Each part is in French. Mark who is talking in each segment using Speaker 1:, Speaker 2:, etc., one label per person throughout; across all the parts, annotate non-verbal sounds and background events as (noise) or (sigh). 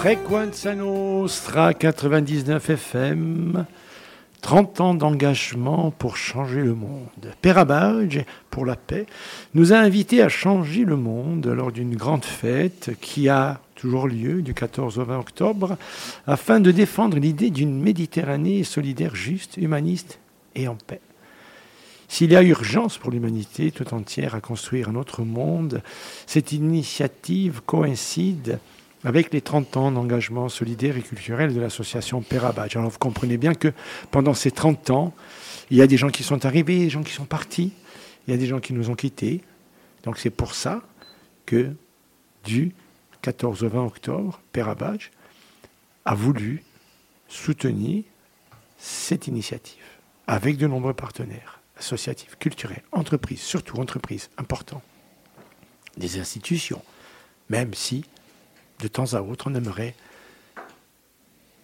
Speaker 1: Frequenza Nostra 99 FM. 30 ans d'engagement pour changer le monde. Père Abadge, pour la paix, nous a invités à changer le monde lors d'une grande fête qui a toujours lieu du 14 au 20 octobre, afin de défendre l'idée d'une Méditerranée solidaire, juste, humaniste et en paix. S'il y a urgence pour l'humanité tout entière à construire un autre monde, cette initiative coïncide avec les 30 ans d'engagement solidaire et culturel de l'association Perabadge. Alors vous comprenez bien que pendant ces 30 ans, il y a des gens qui sont arrivés, des gens qui sont partis, il y a des gens qui nous ont quittés. Donc c'est pour ça que du 14 au 20 octobre, Perabadge a voulu soutenir cette initiative avec de nombreux partenaires associatifs, culturels, entreprises, surtout entreprises importantes, des institutions, même si de temps à autre, on aimerait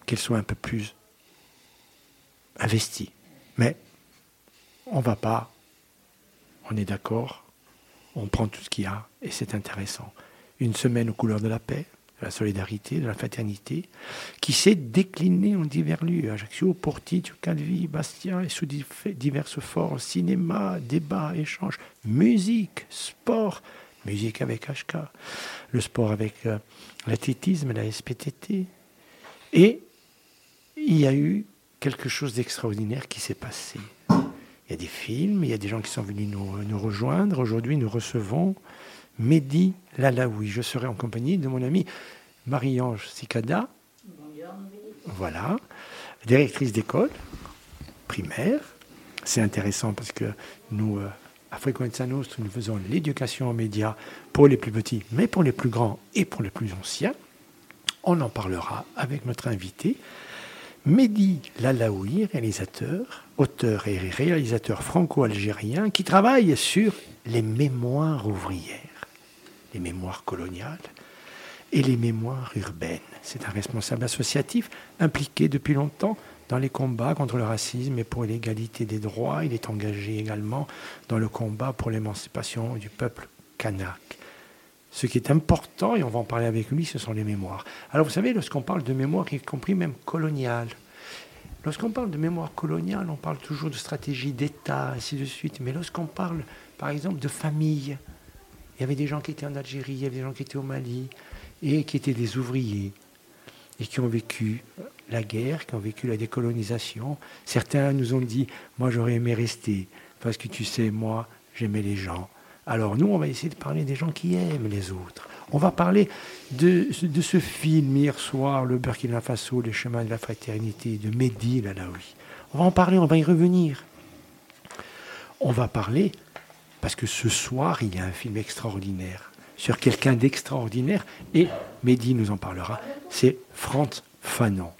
Speaker 1: qu'elle soit un peu plus investie. Mais on ne va pas, on est d'accord, on prend tout ce qu'il y a et c'est intéressant. Une semaine aux couleurs de la paix, de la solidarité, de la fraternité, qui s'est déclinée en divers lieux. Ajaccio, Portici, Calvi, Bastia, et sous diverses formes, cinéma, débat, échange, musique, sport, musique avec HK, le sport avec euh, l'athlétisme, la SPTT. Et il y a eu quelque chose d'extraordinaire qui s'est passé. Il y a des films, il y a des gens qui sont venus nous, rejoindre. Aujourd'hui, nous recevons Mehdi Lalaoui. Je serai en compagnie de mon amie Marie-Ange Sikada. Voilà, directrice d'école primaire. C'est intéressant parce que nous, euh, à Frequenza Nostra, nous faisons l'éducation aux médias pour les plus petits, mais pour les plus grands et pour les plus anciens. On en parlera avec notre invité, Mehdi Lalaoui, réalisateur, auteur et réalisateur franco-algérien qui travaille sur les mémoires ouvrières, les mémoires coloniales et les mémoires urbaines. C'est un responsable associatif impliqué depuis longtemps dans les combats contre le racisme et pour l'égalité des droits. Il est engagé également dans le combat pour l'émancipation du peuple kanak. Ce qui est important, et on va en parler avec lui, ce sont les mémoires. Alors vous savez, lorsqu'on parle de mémoire, y compris même coloniale, lorsqu'on parle de mémoire coloniale, on parle toujours de stratégie d'État, ainsi de suite. Mais lorsqu'on parle, par exemple, de famille, il y avait des gens qui étaient en Algérie, il y avait des gens qui étaient au Mali, et qui étaient des ouvriers, et qui ont vécu la guerre, qui ont vécu la décolonisation. Certains nous ont dit, moi j'aurais aimé rester, parce que tu sais, moi j'aimais les gens. Alors nous, on va essayer de parler des gens qui aiment les autres. On va parler de, de ce film hier soir, le Burkina Faso, les chemins de la fraternité, de Mehdi Lalaoui. On va en parler, on va y revenir. On va parler, parce que ce soir, il y a un film extraordinaire sur quelqu'un d'extraordinaire, et Mehdi nous en parlera, c'est Franz Fanon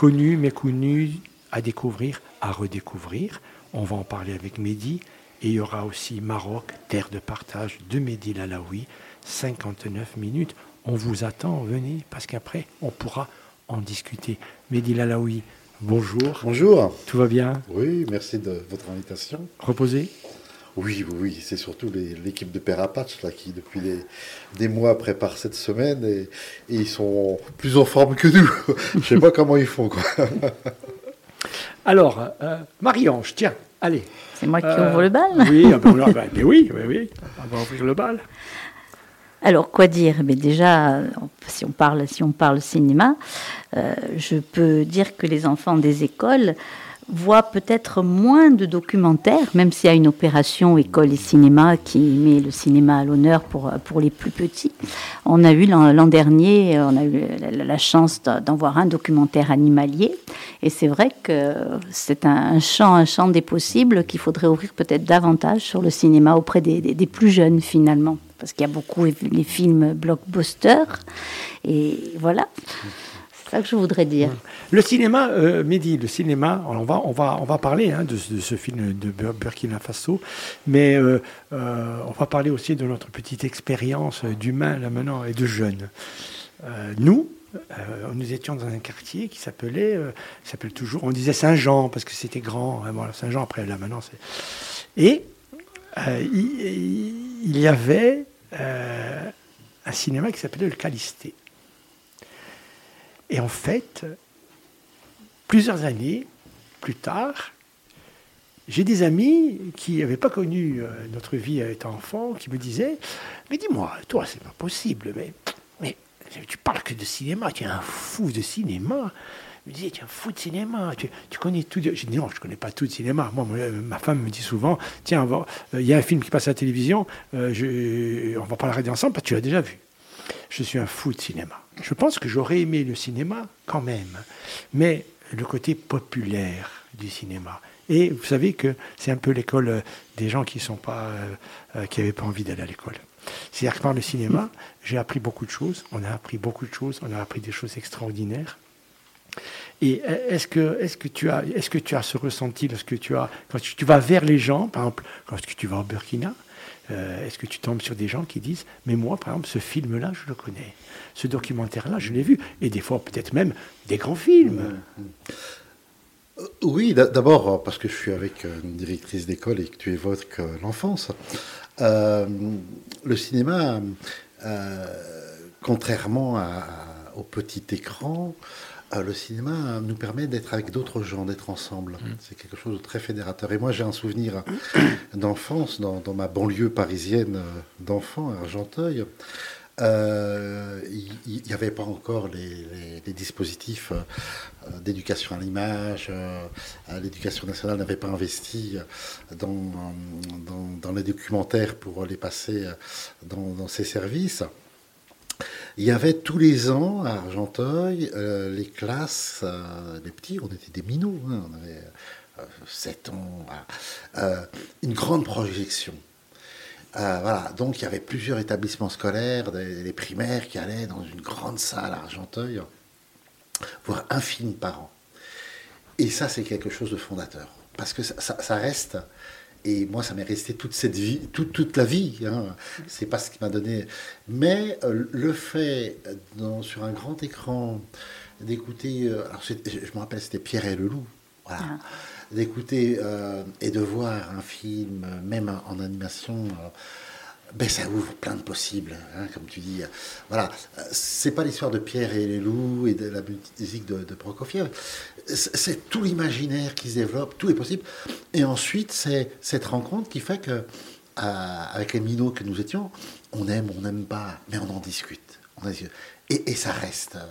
Speaker 1: connu, méconnu, à découvrir, à redécouvrir. On va en parler avec Mehdi. Et il y aura aussi Maroc, terre de partage de Mehdi Lalaoui, 59 minutes. On vous attend, venez, parce qu'après, on pourra en discuter. Mehdi Lalaoui, bonjour.
Speaker 2: Bonjour.
Speaker 1: Tout va bien?
Speaker 2: Oui, merci de votre invitation.
Speaker 1: Reposé
Speaker 2: oui, oui, c'est surtout l'équipe de Père Apache là, qui, depuis des mois, prépare cette semaine et, ils sont plus en forme que nous. (laughs) Je ne sais pas comment ils font. Quoi. (laughs)
Speaker 1: Alors, euh, Marie-Ange, tiens, allez.
Speaker 3: C'est moi qui ouvre le bal
Speaker 1: Oui, ah ben, (laughs) ben, ben oui, oui, oui, on va ouvrir le bal.
Speaker 3: Alors, quoi dire? Mais Déjà, si on parle, si on parle cinéma, euh, je peux dire que les enfants des écoles voit peut-être moins de documentaires, même s'il y a une opération école et cinéma qui met le cinéma à l'honneur pour, pour les plus petits. On a eu l'an dernier, on a eu la, chance d'en voir un documentaire animalier, et c'est vrai que c'est un, champ, un champ des possibles qu'il faudrait ouvrir peut-être davantage sur le cinéma auprès des, des, des plus jeunes finalement, parce qu'il y a beaucoup les films blockbusters, et voilà. Ça que je voudrais dire.
Speaker 1: Le cinéma, euh, Mehdi, le cinéma, on va, on va, on va parler hein, de, ce film de Burkina Faso, mais euh, euh, on va parler aussi de notre petite expérience d'humain là maintenant et de jeunes. Nous, nous étions dans un quartier qui s'appelait, s'appelle toujours, on disait Saint-Jean parce que c'était grand. Hein, Saint-Jean après là maintenant. Et il, il, y avait un cinéma qui s'appelait le Calisté. Et en fait, plusieurs années plus tard, j'ai des amis qui n'avaient pas connu euh, notre vie étant enfant, qui me disaient Mais dis-moi, toi, c'est pas possible, mais, mais tu parles que de cinéma, tu es un fou de cinéma. Il me disait, tu es un fou de cinéma, tu, connais tout. J'ai dit, non, je ne connais pas tout de cinéma. Moi, ma femme me dit souvent, tiens, euh, il y a un film qui passe à la télévision, euh, je, on va pas le regarder ensemble tu l'as déjà vu. Je suis un fou de cinéma. Je pense que j'aurais aimé le cinéma quand même, mais le côté populaire du cinéma. Et vous savez que c'est un peu l'école euh, des gens qui sont pas, qui n'avaient pas envie d'aller à l'école. C'est-à-dire que par le cinéma, j'ai appris beaucoup de choses. On a appris beaucoup de choses. On a appris des choses extraordinaires. Et est-ce que, est que, tu as, est-ce que tu as ce ressenti lorsque tu as, quand tu, vas vers les gens, par exemple, quand tu vas au Burkina, euh, est-ce que tu tombes sur des gens qui disent, mais moi, par exemple, ce film-là, je le connais, ce documentaire-là, je l'ai vu, et des fois peut-être même des grands films.
Speaker 2: Euh, oui, d'abord parce que je suis avec une directrice d'école et que tu évoques euh, l'enfance. le cinéma, contrairement au petit écran, euh, le cinéma nous permet d'être avec d'autres gens, d'être ensemble. Mm. C'est quelque chose de très fédérateur. Et moi, j'ai un souvenir (coughs) d'enfance dans, ma banlieue parisienne euh, d'enfant, à Argenteuil. Euh, il n'y avait pas encore les, dispositifs d'éducation à l'image. L'éducation nationale n'avait pas investi dans, dans, les documentaires pour les passer dans, dans ses services. Il y avait tous les ans à Argenteuil euh, les classes, euh, les petits, on était des minots, hein, on avait 7 euh, ans, une grande projection. voilà, donc il y avait plusieurs établissements scolaires, des, primaires qui allaient dans une grande salle à Argenteuil, voir un film par an. Et ça, c'est quelque chose de fondateur, parce que ça reste et moi, ça m'est resté toute cette vie, toute, toute la vie. Hein. C'est pas ce qui m'a donné. Mais euh, le fait, dans, sur un grand écran, d'écouter. Euh, alors, je me rappelle, c'était Pierre et le loup. Voilà. Ah. D'écouter euh, et de voir un film, même en animation ben, ça ouvre plein de possibles, hein, comme tu dis. Voilà, c'est pas l'histoire de Pierre et les loups et de la musique de, Prokofiev. C'est tout l'imaginaire qui se développe, tout est possible. Et ensuite, c'est cette rencontre qui fait que, avec les minots que nous étions, on aime, on n'aime pas, mais on en discute. On et, et, ça reste, euh,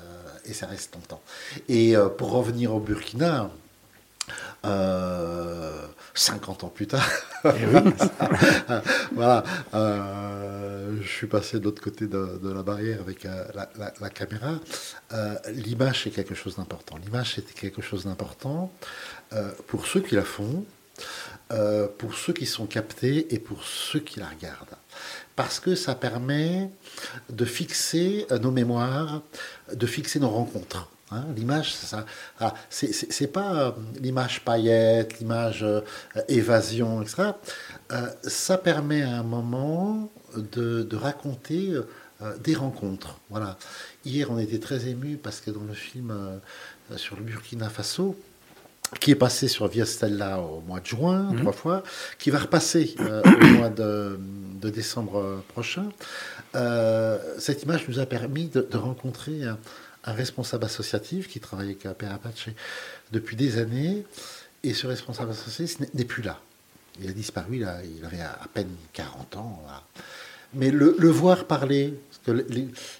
Speaker 2: et ça reste longtemps. Et euh, pour revenir au Burkina, euh, 50 ans plus tard. Eh (laughs) voilà, euh, je suis passé de l'autre côté de, la barrière avec euh, la, caméra. Euh, l'image, c'est quelque chose d'important. L'image, c'est quelque chose d'important pour ceux qui la font, pour ceux qui sont captés et pour ceux qui la regardent. Parce que ça permet de fixer nos mémoires, de fixer nos rencontres. Hein, l'image, ça, ah, c'est pas euh, l'image paillette, l'image euh, évasion, etc. Euh, ça permet à un moment de, raconter des rencontres. Voilà. Hier, on était très ému parce que dans le film sur le Burkina Faso, qui est passé sur Via Stella au mois de juin, mhm. trois fois, qui va repasser au mois de, décembre prochain. cette image nous a permis de, de rencontrer un responsable associatif qui travaillait avec Père Apache depuis des années. Et ce responsable associatif n'est plus là. Il a disparu, il, il avait à peine 40 ans. Mais le, voir parler, parce que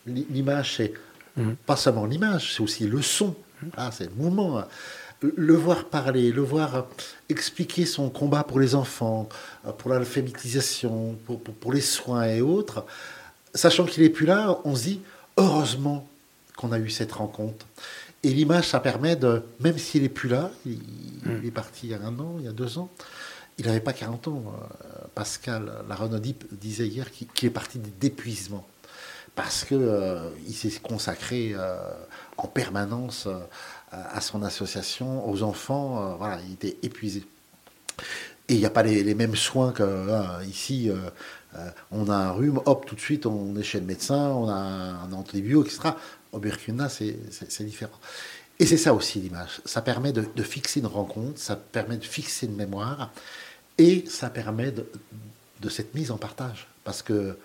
Speaker 2: l'image, c'est mhm. pas seulement l'image, c'est aussi le son. Ah, c'est le mouvement. Le voir parler, le voir expliquer son combat pour les enfants, pour l'alphabétisation, pour, pour, les soins et autres, sachant qu'il n'est plus là, on se dit heureusement qu'on a eu cette rencontre. Et l'image, ça permet de, même s'il n'est plus là, il, mm. est parti il y a un an, il y a deux ans, il n'avait pas 40 ans. Euh, Pascal Larenaudy disait hier qu'il est parti d'épuisement. Parce qu'il euh, il s'est consacré euh, en permanence à son association, aux enfants. voilà, il était épuisé. Et il n'y a pas les, mêmes soins qu'ici. on a un rhume, hop, tout de suite, on est chez le médecin, on a un antibiotique, etc. Au Burkina, c'est différent. Et c'est ça aussi l'image. Ça permet de, fixer une rencontre, ça permet de fixer une mémoire, et ça permet de, cette mise en partage. Parce que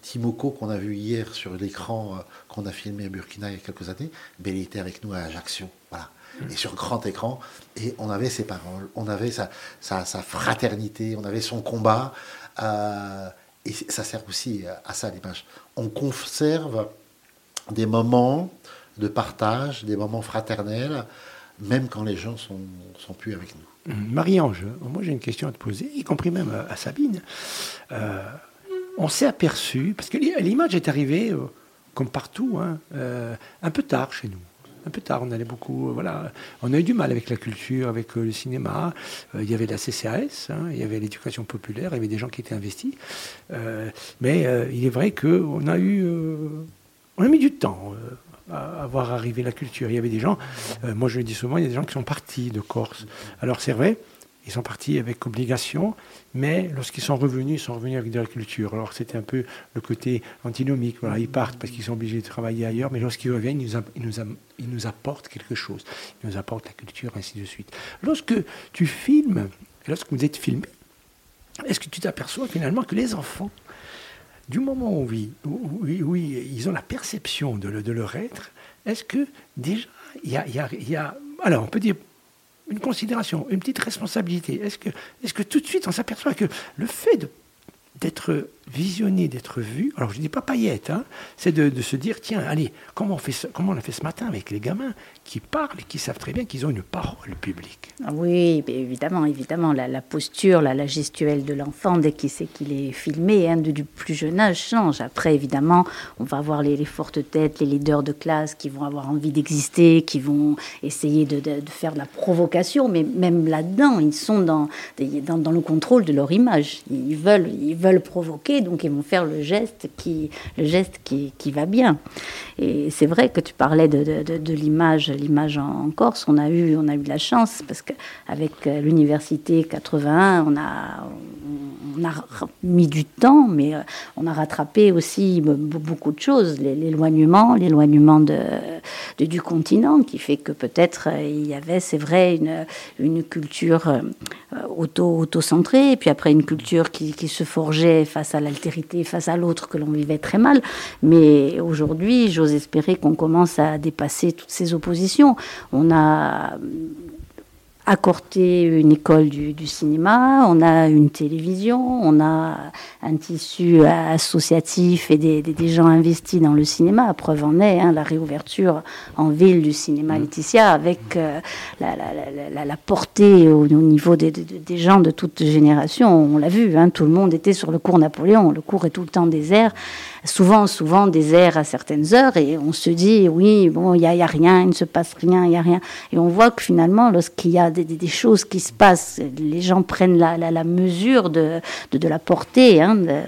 Speaker 2: Timoko qu'on a vu hier sur l'écran qu'on a filmé à Burkina il y a quelques années, ben, il était avec nous à Ajaccio. Voilà. Et sur grand écran, et on avait ses paroles, on avait sa, sa, fraternité, on avait son combat. et ça sert aussi à ça l'image. On conserve des moments de partage, des moments fraternels, même quand les gens sont, sont plus avec nous.
Speaker 1: Mmh. Marie-Ange, moi j'ai une question à te poser, y compris même à, Sabine. Euh, on s'est aperçu, parce que l'image est arrivée, euh, comme partout, hein, euh, un peu tard chez nous. Un peu tard, on allait beaucoup, voilà, on a eu du mal avec la culture, avec le cinéma. il y avait la CCAS, hein, il y avait l'éducation populaire, il y avait des gens qui étaient investis. mais il est vrai qu'on a eu, on a mis du temps à, voir arriver la culture. Il y avait des gens, euh, moi je le dis souvent, il y a des gens qui sont partis de Corse. Alors c'est vrai, ils sont partis avec obligation, mais lorsqu'ils sont revenus, ils sont revenus avec de la culture. Alors c'était un peu le côté antinomique. Ils partent parce qu'ils sont obligés de travailler ailleurs, mais lorsqu'ils reviennent, ils nous, apportent quelque chose. Ils nous apportent la culture, ainsi de suite. Lorsque tu filmes, lorsque vous êtes filmé, est-ce que tu t'aperçois finalement que les enfants du moment où, ils ont la perception de, leur être, est-ce que déjà, il y a, alors on peut dire une considération, une petite responsabilité. Est-ce que, tout de suite on s'aperçoit que le fait d'être visionné, d'être vu. Alors je ne dis pas paillette, hein, c'est de, se dire tiens, allez, comment on, fait comment on a fait ce matin avec les gamins qui parlent et qui savent très bien qu'ils ont une parole publique?
Speaker 3: Ah oui, évidemment, évidemment, la, posture, la, gestuelle de l'enfant dès qu'il sait qu'il est filmé, hein, du plus jeune âge change. Après, évidemment, on va avoir les, fortes têtes, les leaders de classe qui vont avoir envie d'exister, qui vont essayer de, faire de la provocation, mais même là-dedans, ils sont dans, dans, dans, le contrôle de leur image. Ils veulent, ils veulent provoquer, donc ils vont faire le geste qui, va bien. Et c'est vrai que tu parlais de, de, l'image, l'image en, Corse. On a eu, on a eu de la chance parce qu'avec euh, l'université 81, on a, on a mis du temps, mais euh, on a rattrapé aussi beaucoup de choses. L'éloignement, l'éloignement de, du continent, qui fait que peut-être euh, il y avait, c'est vrai, une, une culture auto, auto-centrée, puis après une culture qui, qui se forgeait face à l'altérité, face à l'autre que l'on vivait très mal. Mais aujourd'hui, j'ose espérer qu'on commence à dépasser toutes ces oppositions. On a accorder une école du, cinéma, on a une télévision, on a un tissu associatif et des, gens investis dans le cinéma. À preuve en est hein, la réouverture en ville du cinéma mmh. Laetitia avec euh, la, portée au, niveau des, gens de toute génération. On l'a vu, hein, tout le monde était sur le cours Napoléon. Le cours est tout le temps désert souvent, souvent désert à certaines heures et on se dit, oui, bon, il n'y a, y a, rien, il ne se passe rien, il n'y a rien. Et on voit que finalement, lorsqu'il y a des, des, choses qui se passent, les gens prennent la, la, la mesure de, de, de, la portée hein, de,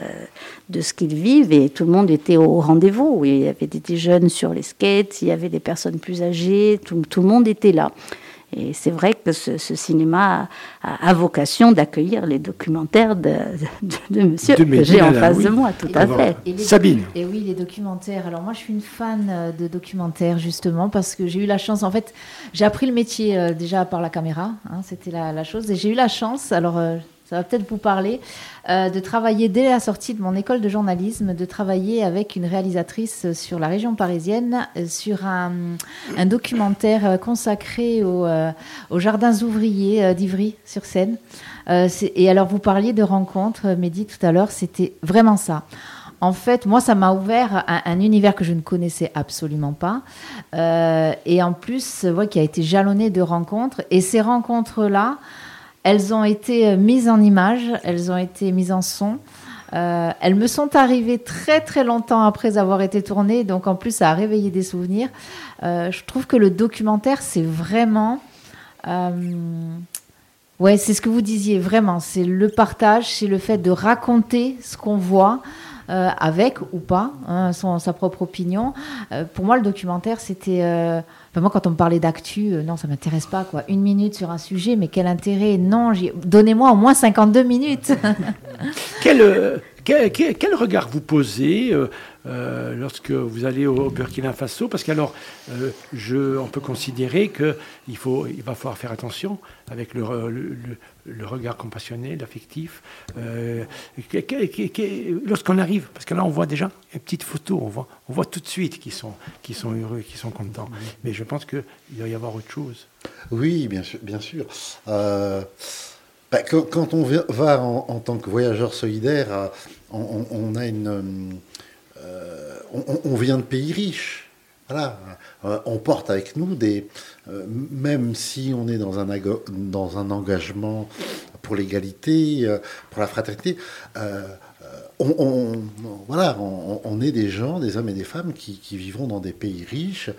Speaker 3: de, ce qu'ils vivent et tout le monde était au rendez-vous. Il y avait des, des, jeunes sur les skates, il y avait des personnes plus âgées, tout, tout le monde était là. Et c'est vrai que ce, cinéma a, vocation d'accueillir les documentaires de, de, monsieur que j'ai en face de moi, tout à fait.
Speaker 1: Sabine.
Speaker 4: Et oui, les documentaires. Alors moi, je suis une fan euh, de documentaires, justement, parce que j'ai eu la chance, en fait, j'ai appris le métier euh, déjà par la caméra, hein, c'était la, chose, et j'ai eu la chance, alors... Euh, va peut-être vous parler, euh, de travailler dès la sortie de mon école de journalisme, de travailler avec une réalisatrice sur la région parisienne, euh, sur un, documentaire euh, consacré aux, jardins ouvriers d'Ivry-sur-Seine. et alors, vous parliez de rencontres, Mehdi, tout à l'heure, c'était vraiment ça. En fait, moi, ça m'a ouvert un, un, univers que je ne connaissais absolument pas. et en plus, ouais, qui a été jalonné de rencontres. Et ces rencontres-là, elles ont été euh, mises en image, elles ont été mises en son. Euh, elles me sont arrivées très très longtemps après avoir été tournées, donc en plus ça a réveillé des souvenirs. Euh, je trouve que le documentaire, c'est vraiment... ouais, c'est ce que vous disiez, vraiment. C'est le partage, c'est le fait de raconter ce qu'on voit. Avec ou pas hein, son, sa propre opinion. pour moi, le documentaire, c'était moi, quand on me parlait d'actu, euh, non, ça m'intéresse pas. Quoi. Une minute sur un sujet, mais quel intérêt? Non, donnez-moi au moins 52 minutes. (laughs)
Speaker 1: quel, euh, quel, regard vous posez euh, lorsque vous allez au, Burkina Faso Parce qu'alors, je, on peut considérer qu'il faut, il va falloir faire attention avec le, le, regard compassionné, l'affectif. Lorsqu'on arrive, parce que là, on voit déjà une petite photo, on voit, on voit tout de suite qu'ils sont, qui sont heureux, qu'ils sont contents. Mais je pense qu'il doit y avoir autre chose.
Speaker 2: Oui, bien sûr. Bien sûr. Bah, quand, on va en, tant que voyageur solidaire, euh, on, a une, euh, on, vient de pays riches. Voilà, euh, on porte avec nous des, même si on est dans un, engagement pour l'égalité, pour la fraternité, on, est des gens, des hommes et des femmes qui, vivront dans des pays riches,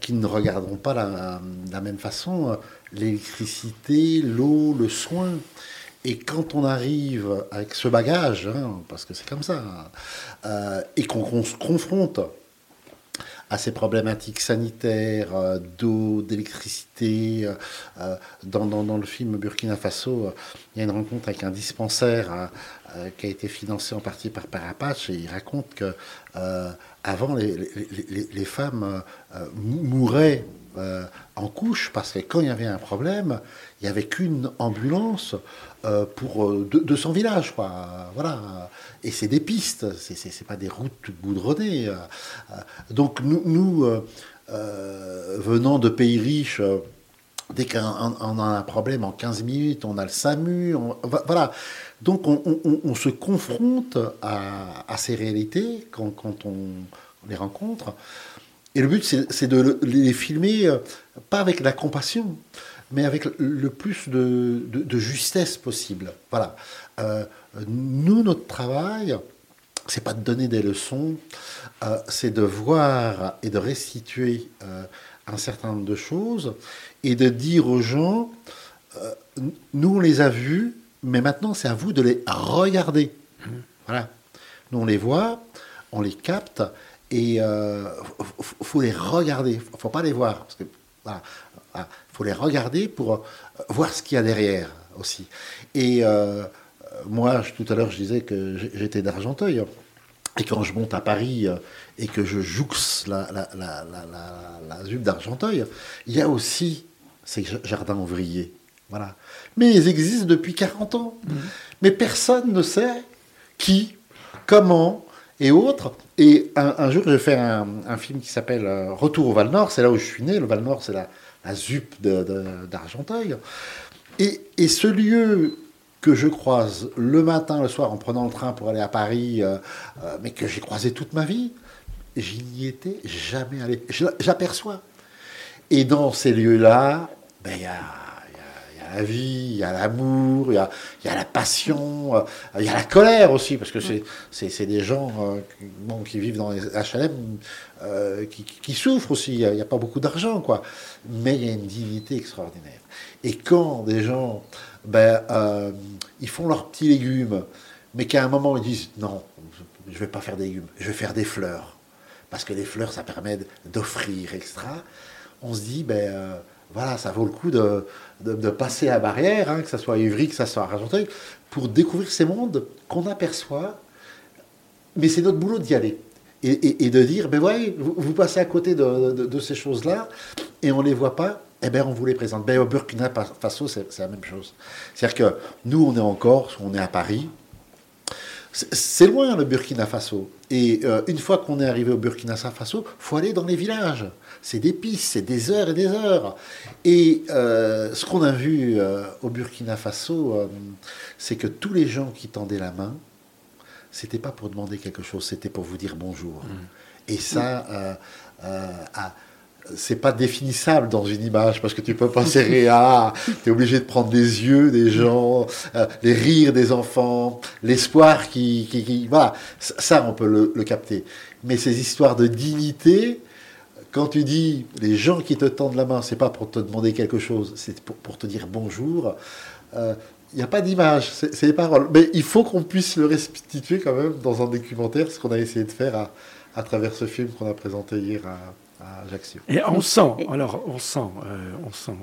Speaker 2: qui ne regarderont pas la même façon l'électricité, l'eau, le soin. Et quand on arrive avec ce bagage, hein, parce que c'est comme ça, euh, et qu'on se confronte à ces problématiques sanitaires, euh, d'eau, d'électricité. Euh, dans, le film Burkina Faso, il y a une rencontre avec un dispensaire qui a été financé en partie par Parapache, et il raconte que avant, les femmes mouraient euh, en couche parce que quand il y avait un problème, il n'y avait qu'une ambulance euh, pour 200 euh, villages. Quoi. Voilà. Et c'est des pistes, ce n'est pas des routes goudronnées. donc nous, venant de pays riches, dès qu'on a un problème en 15 minutes, on a le SAMU. voilà. Donc on, se confronte à, ces réalités quand, quand on les rencontre. Et le but, c'est de les filmer, euh, pas avec la compassion, mais avec le plus de, justesse possible. Voilà. Euh, nous, notre travail, c'est pas de donner des leçons, euh, c'est de voir et de restituer un certain nombre de choses et de dire aux gens, nous on les a vus, mais maintenant c'est à vous de les regarder. Mmh. Voilà. Nous on les voit, on les capte, et il euh, faut les regarder, faut pas les voir. Parce que, faut les regarder pour euh, voir ce qu'il y a derrière aussi. Et euh, moi, tout à l'heure, je disais que j'étais d'Argenteuil. Et quand je monte à Paris et que je jouxte la, la, la, la, la d'Argenteuil, il y a aussi ces jardins ouvriers. Voilà. Mais ils existent depuis 40 ans. Mmh. Mais personne ne sait qui, comment et autres. Et un, jour, j'ai fait un, un, film qui s'appelle euh, Retour au Val Nord. C'est là où je suis né. Le Val Nord, c'est la, la ZUP d'Argenteuil. Et, et, ce lieu que je croise le matin, le soir, en prenant le train pour aller à Paris, euh, euh, mais que j'ai croisé toute ma vie, je n'y étais jamais allé. J'aperçois. Et dans ces lieux-là, ben, il y a la vie, il y a l'amour, il y a, y a, la passion, euh, il y a la colère aussi, parce que c'est des gens euh, qui vivent dans les HLM euh, qui, qui, souffrent aussi. Il n'y a, pas beaucoup d'argent, quoi. Mais il y a une dignité extraordinaire. Et quand des gens, ben, ils font leurs petits légumes, mais qu'à un moment ils disent non, je ne vais pas faire des légumes, je vais faire des fleurs. Parce que les fleurs, ça permet d'offrir extra. On se dit, ben voilà, ça vaut le coup de, de, passer à barrière, hein, que ce soit à Ivry, que ce soit à Argenteuil, pour découvrir ces mondes qu'on aperçoit. Mais c'est notre boulot d'y aller. Et, de dire, ben voyez, vous, passez à côté de, ces choses-là, et on ne les voit pas, eh bien on vous les présente. Ben, au Burkina Faso, c'est la même chose. C'est-à-dire que nous, on est en Corse, on est à Paris, c'est loin le Burkina Faso. Et euh, une fois qu'on est arrivé au Burkina Faso, faut aller dans les villages. C'est des pistes, c'est des heures et des heures. Et euh, ce qu'on a vu euh, au Burkina Faso, c'est que tous les gens qui tendaient la main, c'était pas pour demander quelque chose, c'était pour vous dire bonjour. Mmh. Et ça, à, c'est pas définissable dans une image parce que tu peux pas serrer (laughs) à, tu es obligé de prendre des yeux des gens, euh, les rires des enfants, l'espoir qui, qui, voilà, ça on peut le, capter. Mais ces histoires de dignité, quand tu dis les gens qui te tendent la main, c'est pas pour te demander quelque chose, c'est pour, te dire bonjour. Il euh, n'y a pas d'image, c'est les paroles. Mais il faut qu'on puisse le restituer quand même dans un documentaire, ce qu'on a essayé de faire à, à travers ce film qu'on a présenté hier à,
Speaker 1: et on sent, alors on sent, euh, on sent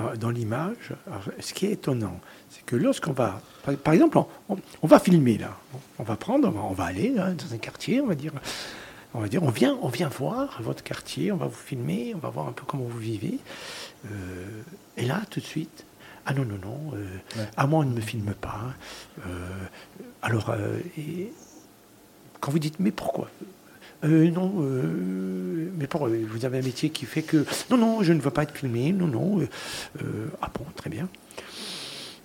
Speaker 1: euh, dans, l'image, ce qui est étonnant, c'est que lorsqu'on va, par, exemple, on, va filmer là, on va prendre, on va, aller dans un quartier, on va dire, on va dire, on vient, on vient voir votre quartier, on va vous filmer, on va voir un peu comment vous vivez. Euh, et là, tout de suite, ah non, non, non, euh, à moi on ne me filme pas. Euh, alors, et, quand vous dites, mais pourquoi? Non, mais pourquoi? Vous avez un métier qui fait que. Non, non, je ne veux pas être filmé, non, non. ah bon, très bien.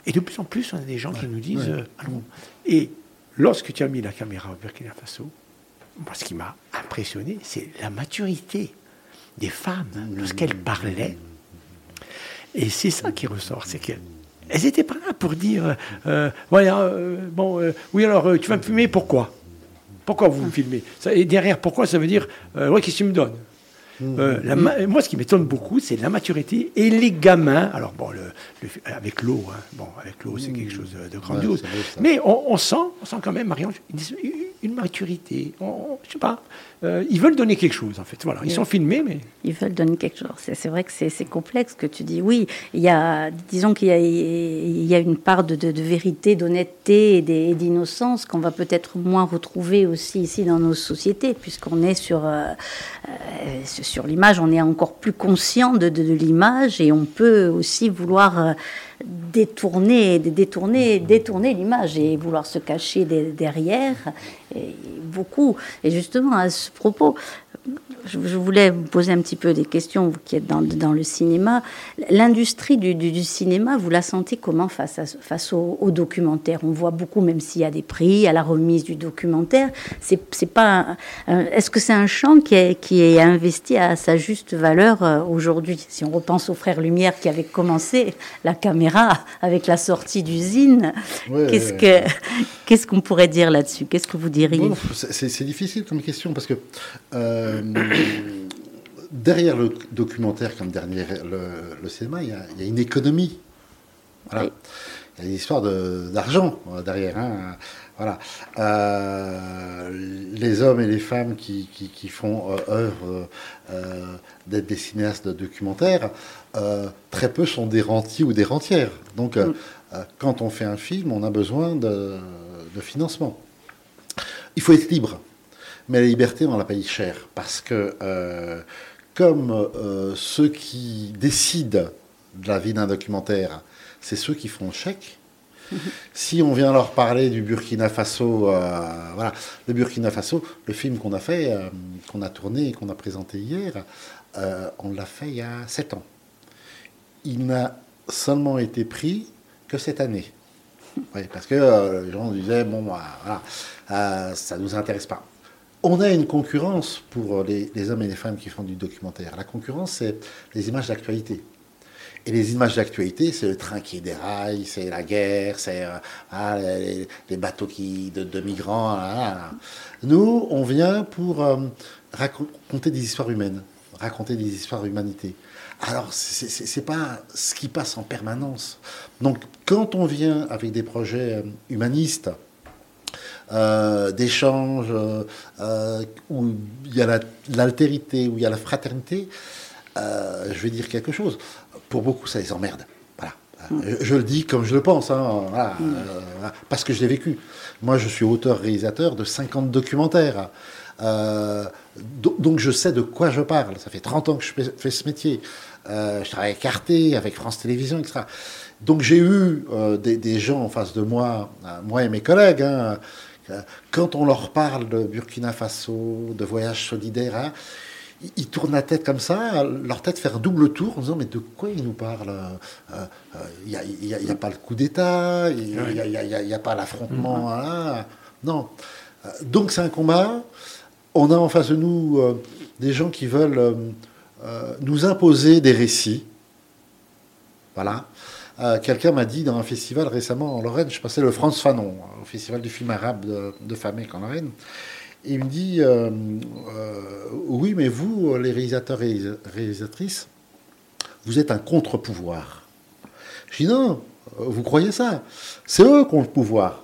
Speaker 1: Et de plus en plus, on a des gens qui nous disent allons. Et lorsque tu as mis la caméra au Burkina Faso, moi, ce qui m'a impressionné, c'est la maturité des femmes lorsqu'elles parlaient. Et c'est ça qui ressort, c'est qu'elles n'étaient pas là pour dire, euh, voilà, euh, bon, euh, oui alors tu vas me filmer, pourquoi? Pourquoi vous me filmez? Et derrière, pourquoi ça veut dire, ouais, qu'est-ce que tu me donnes? Euh, moi, ce qui m'étonne beaucoup, c'est la maturité et les gamins. Alors, bon, avec l'eau, hein, bon, avec l'eau, c'est quelque chose de grandiose. mais on, sent, on sent quand même, Marion, une, maturité. On, je sais pas. Euh, ils veulent donner quelque chose, en fait. Voilà, ils sont filmés, mais
Speaker 3: ils veulent donner quelque chose. C'est vrai que c'est complexe que tu dis. Oui, il y a, disons qu'il y, y, a une part de, de, vérité, d'honnêteté et d'innocence qu'on va peut-être moins retrouver aussi ici dans nos sociétés, puisqu'on est sur euh, sur l'image, on est encore plus conscient de, l'image et on peut aussi vouloir euh, détourner, détourner, détourner l'image et vouloir se cacher derrière. beaucoup. Et justement, à ce propos, je, voulais vous poser un petit peu des questions, vous qui êtes dans, dans le cinéma. L'industrie du, du, cinéma, vous la sentez comment face, à, face au, documentaire? On voit beaucoup, même s'il y a des prix, à la remise du documentaire. C'est, c'est pas. est-ce que c'est un champ qui est, qui est investi à sa juste valeur euh, aujourd'hui? Si on repense aux frères Lumière qui avaient commencé la caméra avec la sortie d'usine, qu'est-ce que qu'est-ce qu'on pourrait dire là-dessus? Qu'est-ce que vous diriez?
Speaker 2: C'est, c'est difficile comme question parce que. Euh, derrière le documentaire comme derrière le, cinéma, il y, a, une économie. Il y a une histoire d'argent euh, derrière. Hein. Voilà. Euh, les hommes et les femmes qui, font euh, œuvre d'être des cinéastes de documentaires, très peu sont des rentiers ou des rentières. Donc, mm. quand on fait un film, on a besoin de, de financement. Il faut être libre. Mais la liberté, on la paye cher. Parce que, euh, comme euh, ceux qui décident de la vie d'un documentaire, c'est ceux qui font le chèque. si on vient leur parler du Burkina Faso, euh, voilà, le Burkina Faso, le film qu'on a fait, qu'on a tourné et qu'on a présenté hier, on l'a fait il y a sept ans. Il n'a seulement été pris que cette année. Parce que les gens disaient, bon, bah, voilà, ça ne nous intéresse pas on a une concurrence pour les, hommes et les femmes qui font du documentaire. La concurrence, c'est les images d'actualité. Et les images d'actualité, c'est le train qui déraille, c'est la guerre, c'est euh, ah, les, bateaux qui, de, migrants. Nous, on vient pour euh, raconter des histoires humaines, raconter des histoires d'humanité. Alors, ce n'est pas ce qui passe en permanence. Donc, quand on vient avec des projets euh, humanistes, euh, d'échanges, euh, euh, où il y a l'altérité, où il y a la fraternité, je vais dire quelque chose. Pour beaucoup, ça les emmerde. Voilà. Mm. Je, le dis comme je le pense, hein, mm. parce que je l'ai vécu. Moi, je suis auteur-réalisateur de 50 documentaires. donc je sais de quoi je parle. Ça fait 30 ans que je fais, ce métier. Je travaille avec Arte, avec France Télévisions, etc. Donc j'ai eu des, gens en face de moi, moi et mes collègues, hein, quand on leur parle de Burkina Faso, de voyage solidaire, hein, ils tournent la tête comme ça, leur tête fait un double tour en disant mais de quoi ils nous parlent Il n'y a, a, pas le coup d'État, il n'y a, pas l'affrontement. Mm-hmm. Non. Donc c'est un combat. On a en face de nous euh, des gens qui veulent euh, nous imposer des récits. Voilà. Euh, quelqu'un m'a dit dans un festival récemment en Lorraine, je passais le France Fanon, au festival du film arabe de, Famec en Lorraine. Et il me dit euh, Oui, mais vous, les réalisateurs et réalisatrices, vous êtes un contre-pouvoir. Je dis non, vous croyez ça? C'est eux qui ont le pouvoir.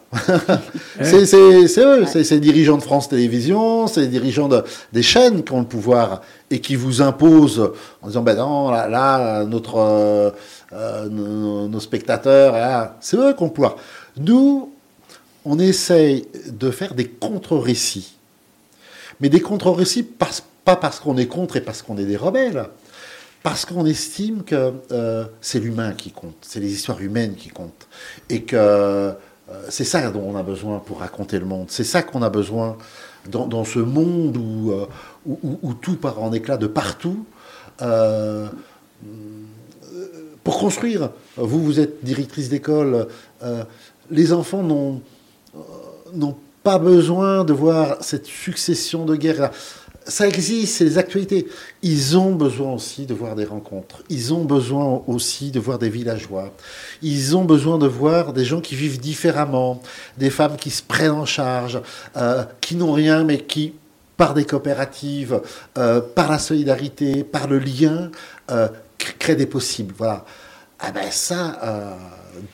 Speaker 2: C'est eux, c'est les dirigeants de France Télévisions, c'est les dirigeants de, des chaînes qui ont le pouvoir et qui vous imposent en disant ben non, là, notre, euh, euh, nos, spectateurs, c'est eux qui ont le pouvoir. Nous, on essaye de faire des contre-récits. Mais des contre-récits, pas parce qu'on est contre et parce qu'on est des rebelles, parce qu'on estime que euh, c'est l'humain qui compte, c'est les histoires humaines qui comptent, et que c'est ça dont on a besoin pour raconter le monde, c'est ça qu'on a besoin dans, ce monde euh, où, où, tout part en éclat de partout. pour construire, vous, vous êtes directrice d'école, les enfants n'ont pas besoin de voir cette succession de guerres ça existe, c'est les actualités. Ils ont besoin aussi de voir des rencontres. Ils ont besoin aussi de voir des villageois. Ils ont besoin de voir des gens qui vivent différemment, des femmes qui se prennent en charge, euh, qui n'ont rien, mais qui, par des coopératives, euh, par la solidarité, par le lien, euh, créent des possibles. Voilà. Ah ben ça,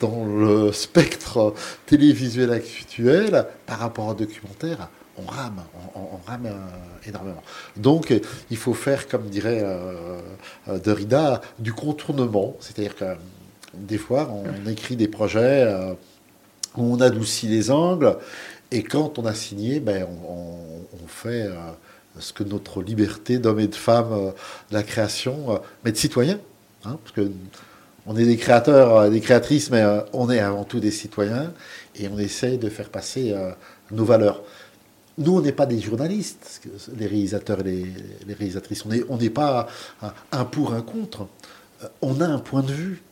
Speaker 2: dans le (laughs) spectre télévisuel actuel, par rapport au documentaire, on rame, on, rame euh, énormément. Donc, il faut faire, comme dirait euh, euh, Derrida, du contournement. C'est-à-dire que des fois, on écrit des projets où on adoucit les angles, et quand on a signé, ben, on, fait ce que notre liberté d'homme et de femme de la création, mais de citoyens, hein, parce que on est des créateurs, des créatrices, mais on est avant tout des citoyens, et on essaye de faire passer nos valeurs. Nous, on n'est pas des journalistes, les réalisateurs et les, réalisatrices. On n'est pas un pour, un contre. Euh, on a un point de vue.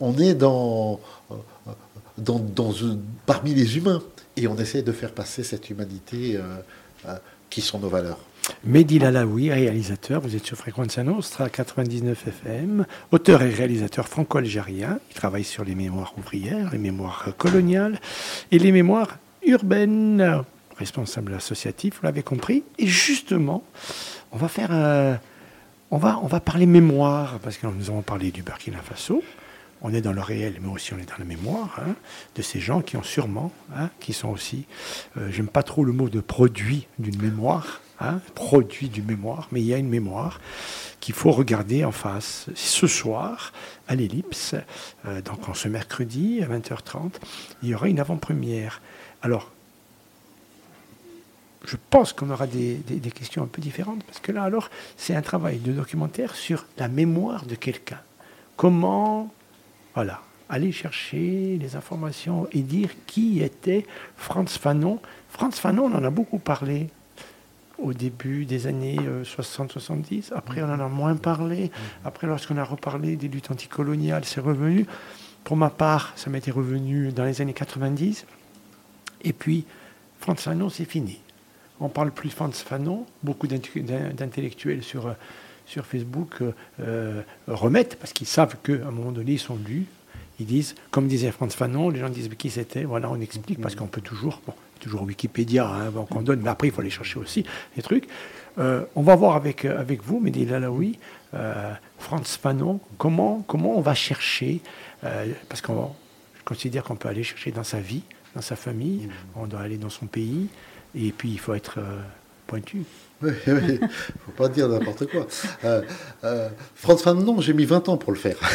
Speaker 2: On est dans, euh, parmi les humains. Et on essaie de faire passer cette humanité euh, qui sont nos valeurs.
Speaker 1: Mehdi Lalaoui, réalisateur, vous êtes sur Fréquence Nostra 99 FM, auteur et réalisateur franco-algérien. Il travaille sur les mémoires ouvrières, les mémoires coloniales et les mémoires urbaines responsable associatif, vous l'avez compris. Et justement, on va faire on va, on va parler mémoire, parce que nous avons parlé du Burkina Faso. On est dans le réel, mais aussi on est dans la mémoire hein, de ces gens qui ont sûrement, hein, qui sont aussi, euh, j'aime pas trop le mot de produit d'une mémoire, hein, produit d'une mémoire, mais il y a une mémoire qu'il faut regarder en face. Ce soir, à l'Ellipse, euh, donc en ce mercredi à 20h30, il y aura une avant-première. Alors, je pense qu'on aura des, questions un peu différentes, parce que là, alors, c'est un travail de documentaire sur la mémoire de quelqu'un. Comment, voilà, aller chercher les informations et dire qui était Franz Fanon. Franz Fanon, on en a beaucoup parlé au début des années 60-70. Euh, Après, on en a moins parlé. Après, lorsqu'on a reparlé des luttes anticoloniales, c'est revenu. Pour ma part, ça m'était revenu dans les années 90. Et puis, Franz Fanon, c'est fini. On parle plus de Franz Fanon, beaucoup d'intellectuels sur, euh, Facebook euh, euh, remettent, parce qu'ils savent qu'à un moment donné, ils sont lus. Ils disent, comme disait Franz Fanon, les gens disent qui c'était, voilà, on explique, parce qu'on peut toujours, bon, toujours Wikipédia hein, qu'on donne, mais après, il faut aller chercher aussi des trucs. on va voir avec, avec vous, Mehdi Lalaoui, Franz Fanon, comment, comment on va chercher, parce je considère qu'on peut aller chercher dans sa vie, dans sa famille, on doit aller dans son pays, et puis, il faut être euh, pointu.
Speaker 2: Oui, (laughs) il ne faut pas dire n'importe quoi. Euh, euh, Franz Fanon, j'ai mis 20 ans pour le faire. (laughs)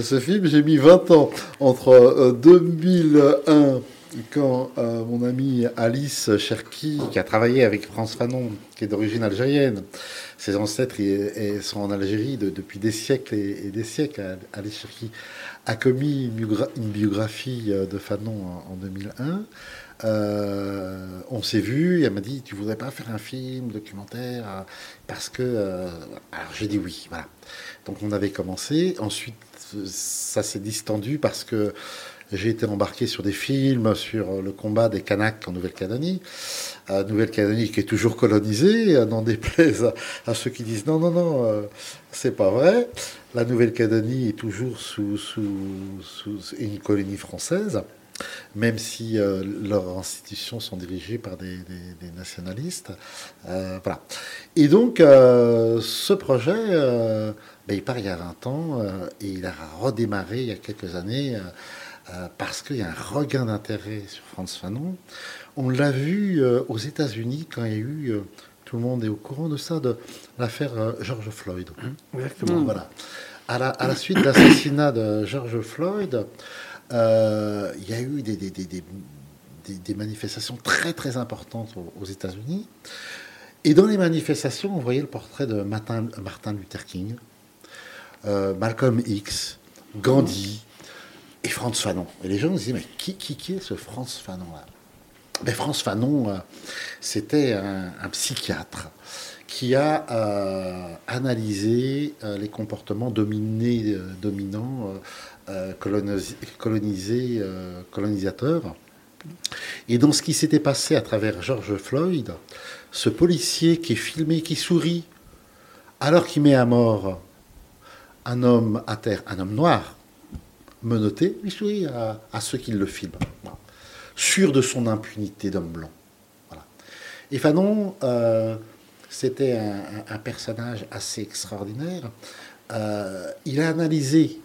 Speaker 2: Ce film, j'ai mis 20 ans entre 2001 quand mon amie Alice Cherki, qui a travaillé avec Franz Fanon, qui est d'origine algérienne, ses ancêtres sont en Algérie depuis des siècles et, des siècles. Alice Cherki a commis une biographie de Fanon en, 2001. Euh, on s'est vu, elle m'a dit Tu voudrais pas faire un film, documentaire Parce que. Euh, alors j'ai dit oui, voilà. Donc on avait commencé. Ensuite, ça s'est distendu parce que j'ai été embarqué sur des films sur le combat des Kanaks en Nouvelle-Calédonie. Euh, Nouvelle-Calédonie qui est toujours colonisée, n'en (laughs) déplaise à, ceux qui disent non, non, non, euh, c'est pas vrai. La Nouvelle-Calédonie est toujours sous, sous, une colonie française. même si euh, leurs institutions sont dirigées par des, nationalistes. Euh, voilà. Et donc, euh, ce projet, ben, il part il y a 20 ans et il a redémarré il y a quelques années parce qu'il y a un regain d'intérêt sur France Fanon. On l'a vu aux États-Unis quand il y a eu, tout le monde est au courant de ça, de l'affaire George Floyd.
Speaker 1: Exactement.
Speaker 2: Voilà. À la, à la suite de l'assassinat de George Floyd, euh, il y a eu des, des, des, des, manifestations très très importantes aux, États-Unis. Et dans les manifestations, on voyait le portrait de Martin, Martin Luther King, euh, Malcolm X, Gandhi et Franz Fanon. Et les gens se disaient, mais qui, est ce Franz Fanon-là? Ben, Franz Fanon, euh, c'était un, psychiatre qui a analysé les comportements dominés, dominants euh, colonisé, euh, colonisateur. Et dans ce qui s'était passé à travers George Floyd, ce policier qui est filmé, qui sourit, alors qu'il met à mort un homme à terre, un homme noir, menotté, il sourit à, ceux qui le filment, sûr de son impunité d'homme blanc. Et Fanon, euh, c'était un, personnage assez extraordinaire. il a analysé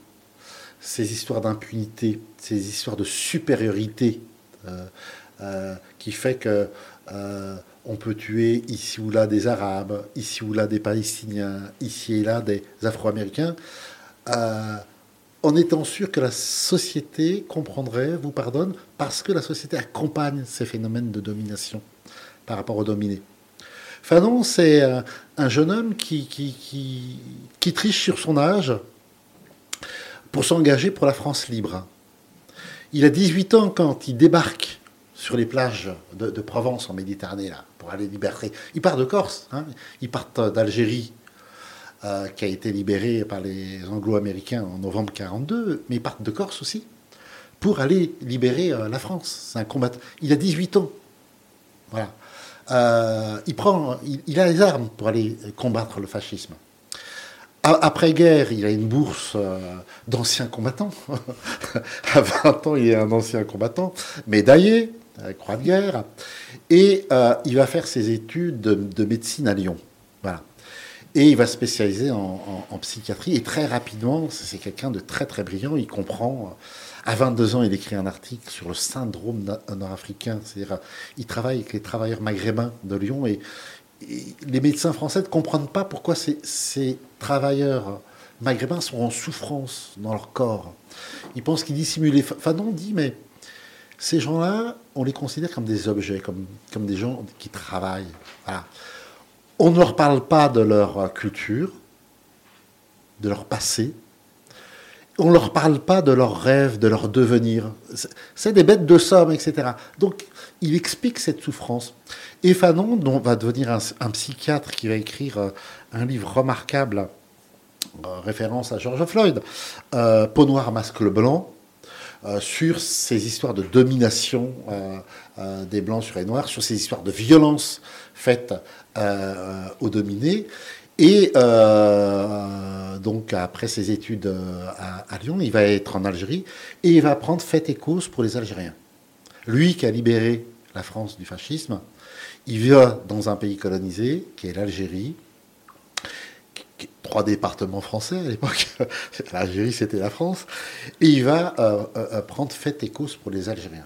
Speaker 2: ces histoires d'impunité, ces histoires de supériorité euh, euh, qui fait que euh, on peut tuer ici ou là des Arabes, ici ou là des Palestiniens, ici et là des Afro-Américains, en étant sûr que la société comprendrait, vous pardonne, parce que la société accompagne ces phénomènes de domination par rapport aux dominés. Fanon, c'est un jeune homme qui triche sur son âge, pour s'engager pour la France libre. Il a 18 ans quand il débarque sur les plages de, Provence en Méditerranée là, pour aller libérer. Il part de Corse, hein. il part d'Algérie, euh, qui a été libérée par les Anglo-Américains en novembre 42, mais il part de Corse aussi pour aller libérer euh, la France. C'est un combat. Il a 18 ans. Voilà. Euh, il, prend, il a les armes pour aller combattre le fascisme. Après-guerre, il a une bourse d'ancien combattant. (laughs) à 20 ans, il est un ancien combattant, médaillé, croix de guerre. Et il va faire ses études de, médecine à Lyon. Voilà. Et il va se spécialiser en, psychiatrie. Et très rapidement, c'est quelqu'un de très très brillant. Il comprend. À 22 ans, il écrit un article sur le syndrome nord-africain. C'est-à-dire, il travaille avec les travailleurs maghrébins de Lyon et les médecins français ne comprennent pas pourquoi ces, travailleurs maghrébins sont en souffrance dans leur corps. Ils pensent qu'ils dissimulent. Fanon dit, mais ces gens-là, on les considère comme des objets, comme, comme des gens qui travaillent. On ne leur parle pas de leur culture, de leur passé. On ne leur parle pas de leurs rêves, de leur devenir. C'est des bêtes de somme, etc. Donc, il explique cette souffrance. Et Fanon va devenir un, psychiatre qui va écrire euh, un livre remarquable, euh, référence à George Floyd, euh, Peau noire, masque blanc, sur ces histoires de domination des blancs sur les noirs, sur ces histoires de violence faites aux dominés. Et donc, après ses études à, Lyon, il va être en Algérie et il va prendre fait et cause pour les Algériens. Lui qui a libéré la France du fascisme, il va dans un pays colonisé, qui est l'Algérie, trois départements français à l'époque. (laughs) L'Algérie, c'était la France. Et il va euh, euh, prendre fait et cause pour les Algériens.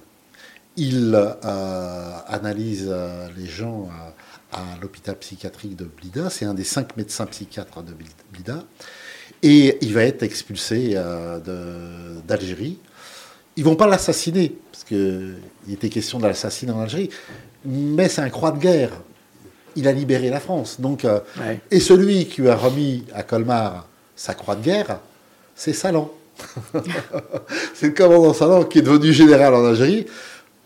Speaker 2: Il euh, analyse les gens à l'hôpital psychiatrique de Blida. C'est un des cinq médecins psychiatres de Blida. Et il va être expulsé d'Algérie. Ils vont pas l'assassiner, parce qu'il était question de l'assassiner en Algérie mais c'est un croix de guerre. Il a libéré la France. Donc, euh, Et celui qui lui a remis à Colmar sa croix de guerre, c'est Salan. (laughs) c'est le commandant Salan qui est devenu général en Algérie.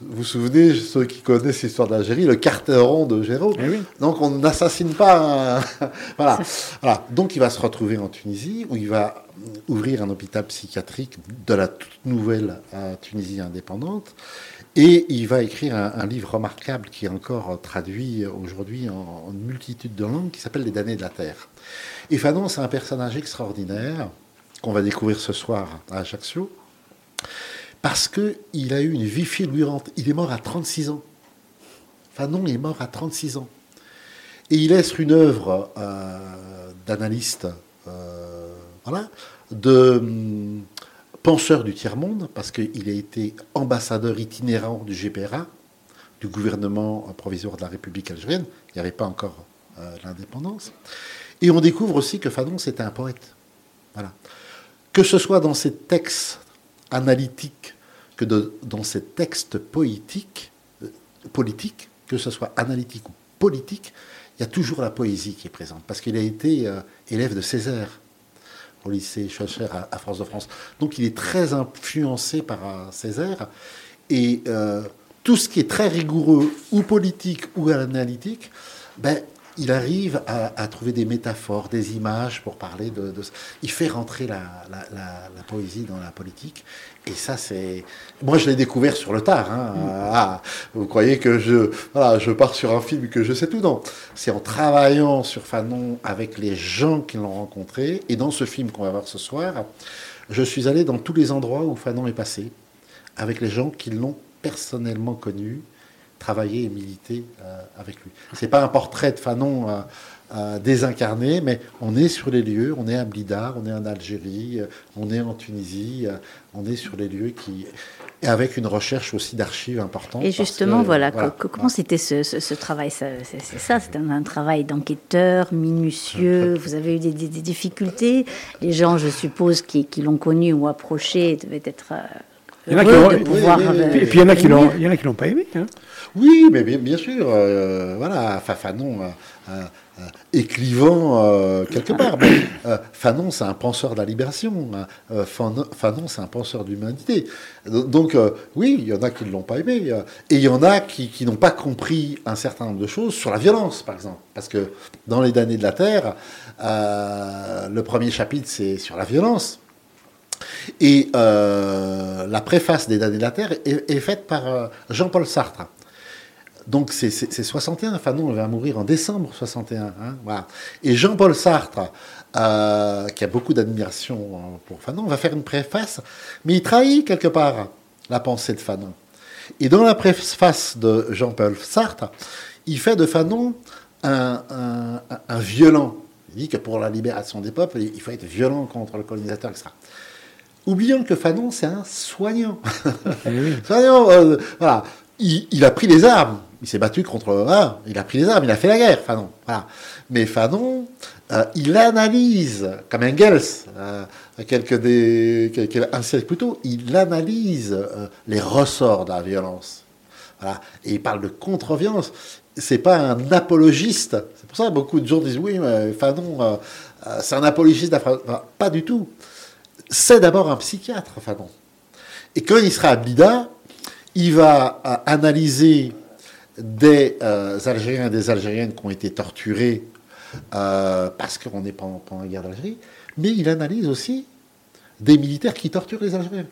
Speaker 2: Vous vous souvenez, ceux qui connaissent l'histoire d'Algérie, le carteron de Géraud. Eh Donc on n'assassine pas. (laughs) voilà. voilà. Donc il va se retrouver en Tunisie où il va ouvrir un hôpital psychiatrique de la toute nouvelle euh, Tunisie indépendante. Et il va écrire un, livre remarquable qui est encore traduit aujourd'hui en, une multitude de langues qui s'appelle Les damnés de la Terre. Et Fanon, c'est un personnage extraordinaire qu'on va découvrir ce soir à Ajaccio, parce qu'il a eu une vie fulgurante. Il est mort à 36 ans. Fanon est mort à 36 ans. Et il laisse une œuvre euh, d'analyste, euh, voilà, de penseur du tiers-monde, parce qu'il a été ambassadeur itinérant du GPRA, du gouvernement provisoire de la République algérienne. Il n'y avait pas encore euh, l'indépendance. Et on découvre aussi que Fanon, c'était un poète. Que ce soit dans ses textes analytiques que dans ses textes poétiques, euh, politiques, que ce soit analytique ou politique, il y a toujours la poésie qui est présente. Parce qu'il a été euh, élève de Césaire au lycée Schocher à, France de France. Donc il est très influencé par Césaire. Et tout ce qui est très rigoureux, ou politique ou analytique, ben, il arrive à, trouver des métaphores, des images pour parler de. il fait rentrer la, poésie dans la politique. Et ça, c'est. Moi, je l'ai découvert sur le tard. Hein. Mm. Ah, vous croyez que je, voilà, je pars sur un film que je sais tout Non. C'est en travaillant sur Fanon avec les gens qui l'ont rencontré. Et dans ce film qu'on va voir ce soir, je suis allé dans tous les endroits où Fanon est passé, avec les gens qui l'ont personnellement connu travailler et militer euh, avec lui. C'est pas un portrait de Fanon euh, euh, désincarné, mais on est sur les lieux, on est à Blida, on est en Algérie, on est en Tunisie, on est sur les lieux qui et avec une recherche aussi d'archives importantes.
Speaker 3: Et justement, voilà, comment c'était ce, travail? C'est ça, c'est un, travail d'enquêteur minutieux. Vous avez eu des, difficultés? Les gens, je suppose, qui, qui l'ont connu ou approché devaient être
Speaker 1: il y en a qui l'ont, et puis il y en a qui l'ont, il y en a qui l'ont pas aimé. Hein.
Speaker 2: Oui, mais bien, sûr, euh, voilà, Fanon, euh, euh, écrivant quelque part. Fanon, c'est un penseur de la libération. Fanon, c'est un penseur d'humanité. Donc, oui, il y en a qui ne l'ont pas aimé. et il y en a qui, n'ont pas compris un certain nombre de choses sur la violence, par exemple. Parce que dans Les damnés de la Terre, le premier chapitre, c'est sur la violence. Et euh, la préface des damnés de la Terre est, faite par euh, Jean-Paul Sartre. Donc c'est 61, Fanon va mourir en décembre 61. Hein, voilà. Et Jean-Paul Sartre, euh, qui a beaucoup d'admiration pour Fanon, va faire une préface, mais il trahit quelque part la pensée de Fanon. Et dans la préface de Jean-Paul Sartre, il fait de Fanon un, un, violent. Il dit que pour la libération des peuples, il faut être violent contre le colonisateur, etc. Oublions que Fanon, c'est un soignant. Eh (laughs) soignant, euh, voilà. Il, a pris les armes. Il s'est battu contre. Ah, il a pris les armes. Il a fait la guerre, Fanon. Voilà. Mais Fanon, euh, il analyse, comme Engels, euh, des, quelques, un siècle plus tôt, il analyse les ressorts de la violence. Voilà. Et il parle de contre-violence. C'est pas un apologiste. C'est pour ça que beaucoup de gens disent oui, mais Fanon, c'est un apologiste. pas du tout c'est d'abord un psychiatre, Fanon. Et quand il sera à Blida, il va euh, analyser des euh, Algériens et des Algériennes qui ont été torturés euh, parce qu'on est pendant, pendant, la guerre d'Algérie, mais il analyse aussi des militaires qui torturent les Algériens.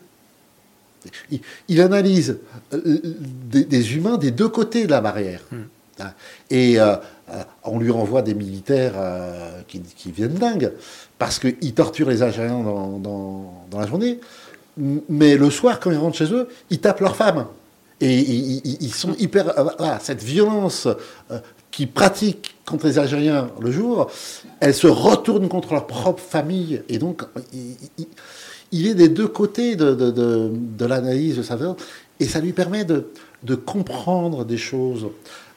Speaker 2: Il, analyse des, humains des deux côtés de la barrière. Hmm. Hein. Et on lui renvoie des militaires qui, qui, viennent dingues parce qu'ils torturent les Algériens dans, la journée, mais le soir, quand ils rentrent chez eux, ils tapent leurs femmes. Et ils, sont hyper... Euh, voilà, cette violence euh, qu'ils pratiquent contre les Algériens le jour, elle se retourne contre leur propre famille. Et donc, il, est des deux côtés de, l'analyse de sa vie, et ça lui permet de, comprendre des choses.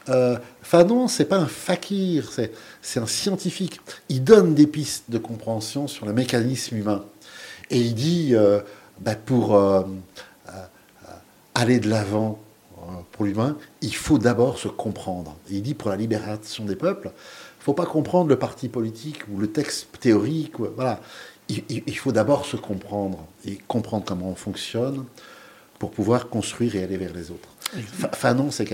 Speaker 2: Euh, Fanon, c'est pas un fakir, c'est un scientifique. Il donne des pistes de compréhension sur le mécanisme humain. Et il dit, euh, bah, pour aller de l'avant pour l'humain, il faut d'abord se comprendre. il dit, pour la libération des peuples, il ne faut pas comprendre le parti politique ou le texte théorique. voilà. Il, il faut d'abord se comprendre et comprendre comment on fonctionne pour pouvoir construire et aller vers les autres. Fanon, c'est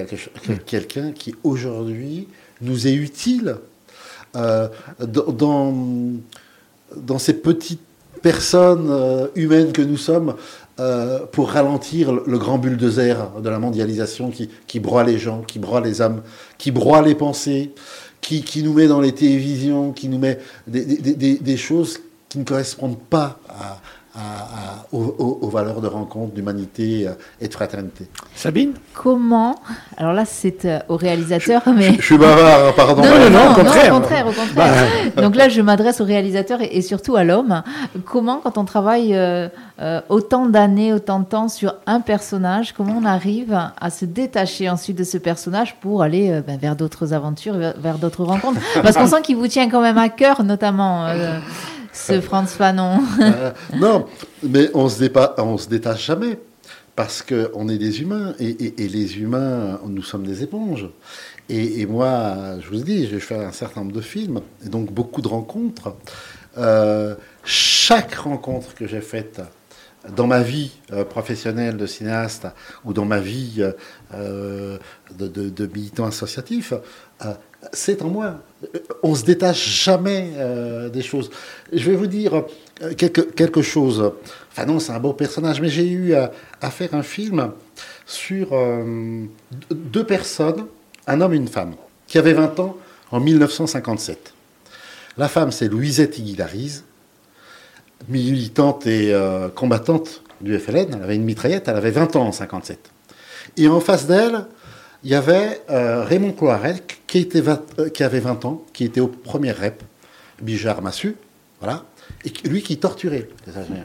Speaker 2: quelqu'un qui aujourd'hui nous est utile euh, dans, dans ces petites personnes euh, humaines que nous sommes euh, pour ralentir le grand bulldozer de la mondialisation qui, broie les gens, qui broie les âmes, qui broie les pensées, qui, nous met dans les télévisions, qui nous met des choses qui ne correspondent pas à, aux, valeurs de rencontre, d'humanité euh, et de fraternité.
Speaker 1: Sabine?
Speaker 4: Comment? Alors là, c'est euh, au réalisateur, mais...
Speaker 2: Je, suis bavard, pardon.
Speaker 4: Non, non, non, au contraire. au contraire, au contraire. Bah. (laughs) Donc là, je m'adresse au réalisateur et, surtout à l'homme. Comment, quand on travaille euh, autant d'années, autant de temps sur un personnage, comment on arrive à se détacher ensuite de ce personnage pour aller ben, vers d'autres aventures, vers, d'autres rencontres? Parce qu'on (laughs) sent qu'il vous tient quand même à cœur, notamment ce Franz Fanon.
Speaker 2: Euh, non, mais on se, on se détache jamais parce qu'on est des humains et, les humains, nous sommes des éponges. Et, moi, je vous dis, j'ai fait un certain nombre de films et donc beaucoup de rencontres. Euh, chaque rencontre que j'ai faite dans ma vie euh, professionnelle de cinéaste ou dans ma vie de, de, militant associatif, c'est en moi. On se détache jamais euh, des choses. Je vais vous dire euh, quelque, quelque chose. Enfin non, c'est un beau personnage, mais j'ai eu à, faire un film sur euh, deux personnes, un homme et une femme, qui avaient 20 ans en 1957. La femme, c'est Louisette Iguilariz, militante et combattante du FLN. Elle avait une mitraillette, elle avait 20 ans en 57. Et en face d'elle, il y avait euh, Raymond Cloarec qui, était euh, qui avait 20 ans, qui était au premier rep, Bijard Massu, voilà, et lui qui torturait les Algériens.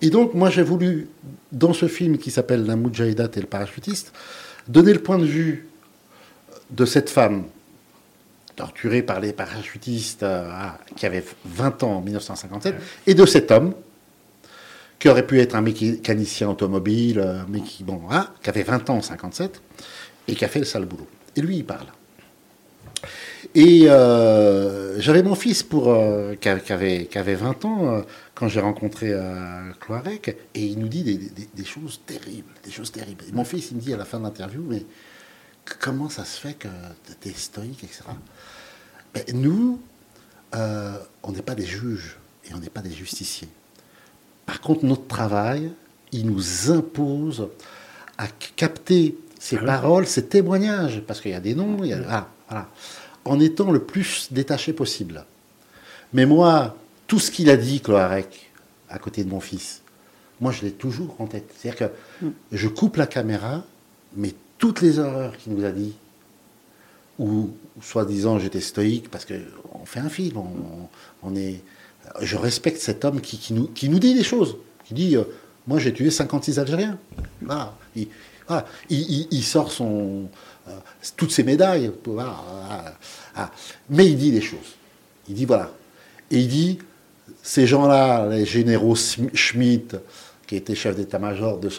Speaker 2: Et donc, moi, j'ai voulu, dans ce film qui s'appelle La Moudjahidat et le parachutiste, donner le point de vue de cette femme torturée par les parachutistes euh, qui avait 20 ans en 1957, et de cet homme qui aurait pu être un mécanicien automobile, euh, mais qui, bon, hein, avait 20 ans en 57, et qui a fait le sale boulot. Et lui, il parle. Et euh, j'avais mon fils pour, euh, qui, avait, qui, avait, 20 ans quand j'ai rencontré Cloarec, et il nous dit des, choses terribles, des choses terribles. Mon fils, il me dit à la fin de l'interview, mais comment ça se fait que tu es stoïque, etc. Ben, nous, on n'est pas des juges et on n'est pas des justiciers. Par contre, notre travail, il nous impose à capter ces ah paroles, ces témoignages, parce qu'il y a des noms, il y a, voilà, en étant le plus détaché possible. Mais moi, tout ce qu'il a dit, Cloarec, à côté de mon fils, moi, je l'ai toujours en tête. C'est-à-dire que mm. je coupe la caméra, mais toutes les horreurs qu'il nous a dit, ou soi-disant j'étais stoïque, parce qu'on fait un film, on est je respecte cet homme qui, nous, qui nous dit des choses. Qui dit euh, Moi, j'ai tué 56 Algériens. Il, sort son, euh, toutes ses médailles. Mais il dit des choses. Il dit Voilà. Et il dit Ces gens-là, les généraux Schmitt, qui était chef d'état-major de,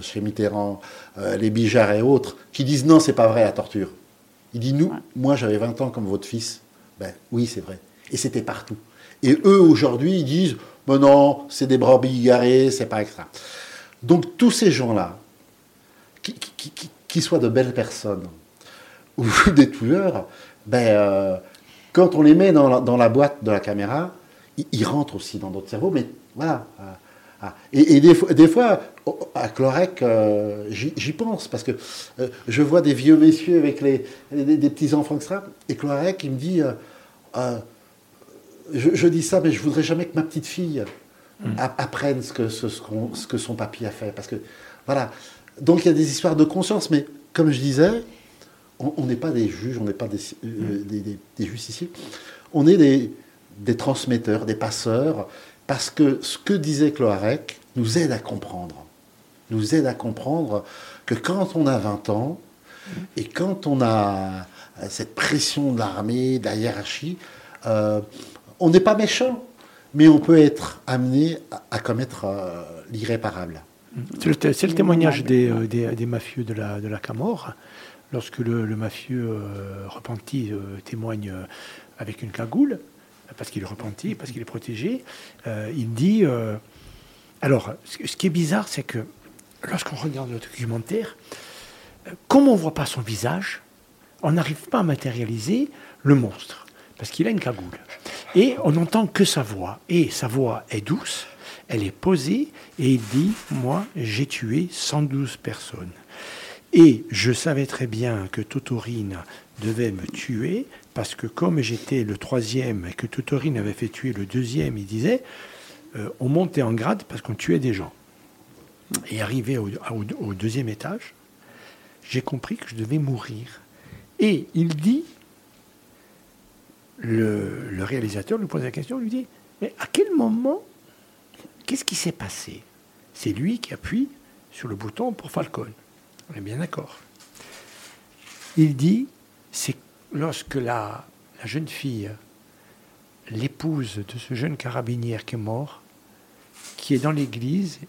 Speaker 2: chez Mitterrand, euh, les Bijards et autres, qui disent Non, c'est pas vrai la torture. Il dit Nous, moi, j'avais 20 ans comme votre fils. Ben oui, c'est vrai. Et c'était partout. Et eux, aujourd'hui, ils disent bon non, c'est des brebis garées, c'est pas extra. Donc, tous ces gens-là, qui, soient de belles personnes ou (laughs) des tueurs, ben, euh, quand on les met dans la, boîte de la caméra, ils, rentrent aussi dans notre cerveau, mais voilà. Euh, ah. Et, des, fois, à Clorec, euh, j'y pense, parce que je vois des vieux messieurs avec des petits-enfants, etc. Et Clorec, il me dit je, dis ça, mais je voudrais jamais que ma petite fille hmm. apprenne ce que, ce, ce, que son papy a fait. Parce que, voilà. Donc il y a des histoires de conscience, mais comme je disais, on n'est pas des juges, on n'est pas des, euh, hmm. des, justiciers, on est des, transmetteurs, des passeurs, parce que ce que disait Cloarec nous aide à comprendre. Nous aide à comprendre que quand on a 20 ans, hmm. et quand on a cette pression de l'armée, de la hiérarchie, euh, on n'est pas méchant, mais on peut être amené à, commettre euh, l'irréparable.
Speaker 1: C'est le, témoignage euh, des, mafieux de la, de la Camorre. Lorsque le, mafieux euh, repenti témoigne avec une cagoule, parce qu'il est repenti, parce qu'il est protégé, il dit... alors, ce qui est bizarre, c'est que lorsqu'on regarde le documentaire, comme on ne voit pas son visage, on n'arrive pas à matérialiser le monstre, parce qu'il a une cagoule. Et on n'entend que sa voix. Et sa voix est douce, elle est posée, et il dit, moi, j'ai tué 112 personnes. Et je savais très bien que Totorine devait me tuer, parce que comme j'étais le troisième et que Totorine avait fait tuer le deuxième, il disait, euh, on montait en grade parce qu'on tuait des gens. Et arrivé au, au deuxième étage, j'ai compris que je devais mourir. Et il dit, le, réalisateur lui pose la question, lui dit, mais à quel moment, qu'est-ce qui s'est passé? C'est lui qui appuie sur le bouton pour Falcon. On est bien d'accord. Il dit, c'est lorsque la, la jeune fille, l'épouse de ce jeune carabinière qui est mort, qui est dans l'église,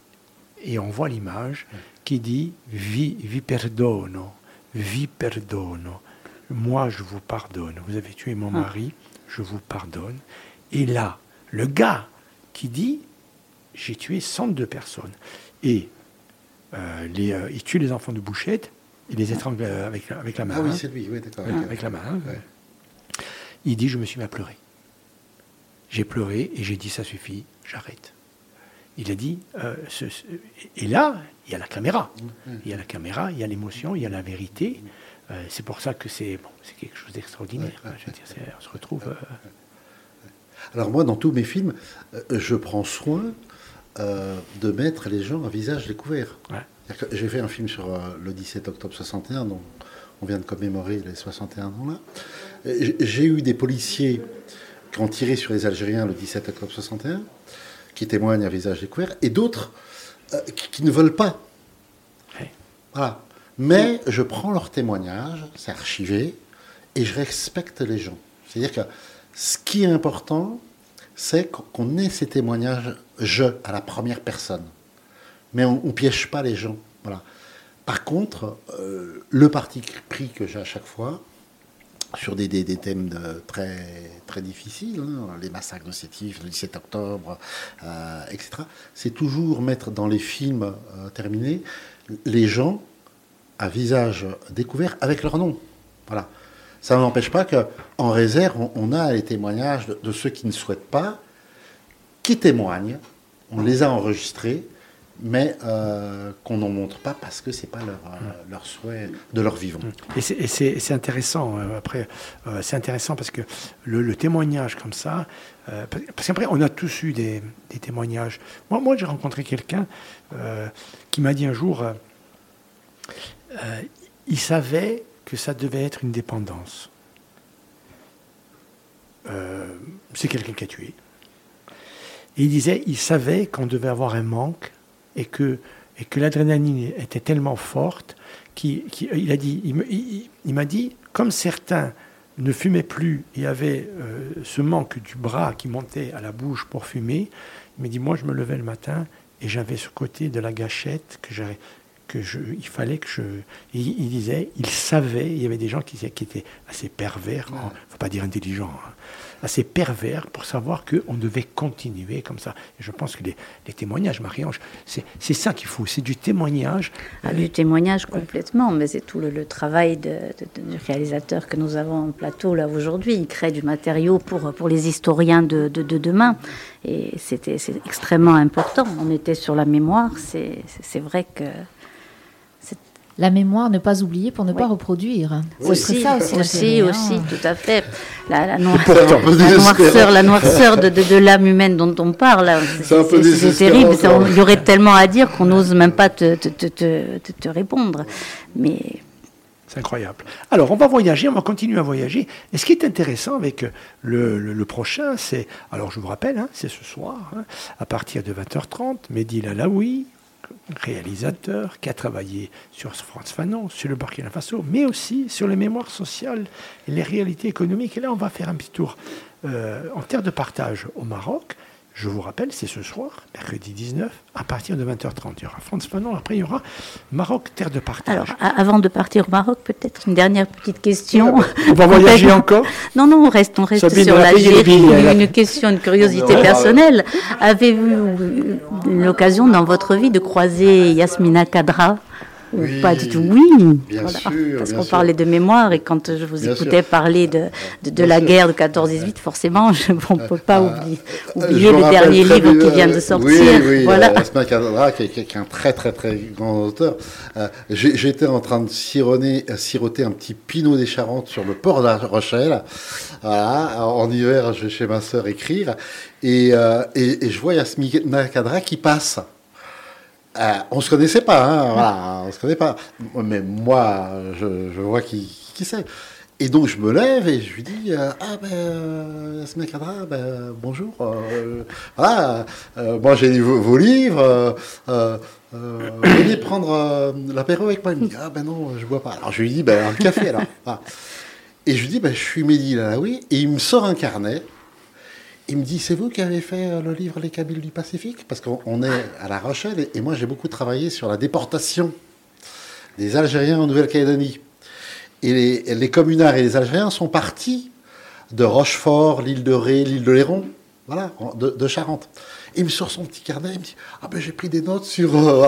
Speaker 1: et on voit l'image, qui dit Vi, vi perdono, vi perdono. Moi, je vous pardonne. Vous avez tué mon ah. mari, je vous pardonne. Et là, le gars qui dit J'ai tué 102 personnes. Et euh, les, euh, il tue les enfants de Bouchette, il les étrangle avec, avec la main.
Speaker 2: Ah oui, c'est lui, oui, d'accord.
Speaker 1: Avec, la main. Il dit Je me suis mis à pleurer. J'ai pleuré et j'ai dit Ça suffit, j'arrête. Il a dit euh, Et là, il y a la caméra. Il y a la caméra, il y a l'émotion, il y a la vérité. C'est pour ça que c'est bon, quelque chose d'extraordinaire. on se retrouve.
Speaker 2: Alors, moi, dans tous mes films, je prends soin de mettre les gens à visage découvert. J'ai fait un film sur le 17 octobre 61, dont on vient de commémorer les 61 ans là. J'ai eu des policiers qui ont tiré sur les Algériens le 17 octobre 61, qui témoignent à visage découvert, et d'autres euh, qui, ne veulent pas. Voilà. Mais je prends leur témoignage, c'est archivé, et je respecte les gens. C'est-à-dire que ce qui est important, c'est qu'on ait ces témoignages je à la première personne. Mais on ne piège pas les gens. Voilà. Par contre, euh, le parti pris que j'ai à chaque fois, sur des, des, thèmes très, très difficiles, hein, les massacres de Sétif, le 17 octobre, euh, etc., c'est toujours mettre dans les films euh, terminés les gens à visage découvert avec leur nom. Voilà. Ça n'empêche pas qu'en réserve, on, a les témoignages de, ceux qui ne souhaitent pas, qui témoignent. On les a enregistrés, mais euh, qu'on n'en montre pas parce que c'est pas leur, euh, leur, souhait de leur vivant.
Speaker 1: Et c'est intéressant. Euh, après, c'est intéressant parce que le, témoignage comme ça, parce qu'après on a tous eu des, des témoignages. Moi, moi j'ai rencontré quelqu'un qui m'a dit un jour, il savait que ça devait être une dépendance. Euh, c'est quelqu'un qui a tué. Et il disait, il savait qu'on devait avoir un manque et que, et que l'adrénaline était tellement forte qu'il a dit, il, m'a dit, comme certains ne fumaient plus et avaient euh, ce manque du bras qui montait à la bouche pour fumer, il m'a dit, moi je me levais le matin et j'avais ce côté de la gâchette que j'avais il fallait que je. Il, disait, il savait, il y avait des gens qui, qui étaient assez pervers, il ne faut pas dire intelligents, hein, assez pervers pour savoir qu'on devait continuer comme ça. Et je pense que les, témoignages, Marie-Ange, c'est ça qu'il faut, c'est du témoignage.
Speaker 3: Ah, du témoignage complètement, mais c'est tout le, travail de, du réalisateur que nous avons en plateau là aujourd'hui. Il crée du matériau pour, pour les historiens de, de demain. Et c'était extrêmement important. On était sur la mémoire, c'est vrai que
Speaker 4: la mémoire, ne pas oublier pour ne pas reproduire.
Speaker 3: Aussi, ça aussi, aussi, tout à fait. La, noirceur, la noirceur de, de, l'âme humaine dont on parle, c'est terrible. il y aurait tellement à dire qu'on n'ose même pas te, te, te, te, répondre. Mais
Speaker 1: c'est incroyable. Alors, on va voyager, on va continuer à voyager. Et ce qui est intéressant avec le, le, prochain, c'est, alors je vous rappelle, hein, c'est ce soir, hein, à partir de 20h30, Mehdi Lalaoui, réalisateur qui a travaillé sur France Fanon, sur le Burkina Faso, mais aussi sur les mémoires sociales et les réalités économiques. Et là, on va faire un petit tour euh, en terre de partage au Maroc, je vous rappelle, c'est ce soir, mercredi 19, à partir de 20h30. Il y aura France Fanon, après il y aura Maroc, terre de partage.
Speaker 3: Alors, avant de partir au Maroc, peut-être une dernière petite question.
Speaker 1: On va (laughs) voyager encore?
Speaker 3: Non, non, on reste, on reste sur l'Algérie. Une, une question, une curiosité personnelle. Avez-vous l'occasion dans votre vie de croiser Yasmina Kadra? Ou pas du tout Oui,
Speaker 2: bien sûr,
Speaker 3: parce qu'on parlait de mémoire et quand je vous
Speaker 2: Bien
Speaker 3: écoutais
Speaker 2: sûr.
Speaker 3: parler de, de, la
Speaker 2: sûr.
Speaker 3: guerre de 14-18, forcément, je- (laughs) on ne peut pas
Speaker 2: Euh,
Speaker 3: oublier,
Speaker 2: Euh,
Speaker 3: oublier le dernier livre
Speaker 2: bien,
Speaker 3: qui vient de sortir.
Speaker 2: Oui, oui,
Speaker 3: voilà.
Speaker 2: euh, Asma Kadra, qui, est- qui un très très très grand auteur. Euh, J'étais en train de sironner, siroter un petit pinot des Charentes sur le port de la Rochelle. Voilà, en hiver, je vais chez ma sœur écrire et, euh, et, et je vois Yasmina Kadra qui passe. Euh, on se connaissait pas, hein, voilà, on se connaît pas. Mais moi, je, vois qui, c'est. Et donc je me lève et je lui dis euh, ah ben euh, Kadra, ben, bonjour. euh, voilà, euh, moi j'ai lu vos, vos livres. venez prendre l'apéro avec moi. Il me dit ah ben non, je bois pas. Alors je lui dis ben un café alors. Et je lui dis ben je suis Mehdi Lalaoui et il me sort un carnet. Il me dit, c'est vous qui avez fait euh, le livre Les Kabyles du Pacifique? Parce qu'on on est à La Rochelle et, et moi j'ai beaucoup travaillé sur la déportation des Algériens en Nouvelle-Calédonie. Et les, les communards et les Algériens sont partis de Rochefort, l'île de Ré, l'île de Léron, voilà, de, Charente. Il me sort son petit carnet, il me dit Ah ben j'ai pris des notes sur. euh,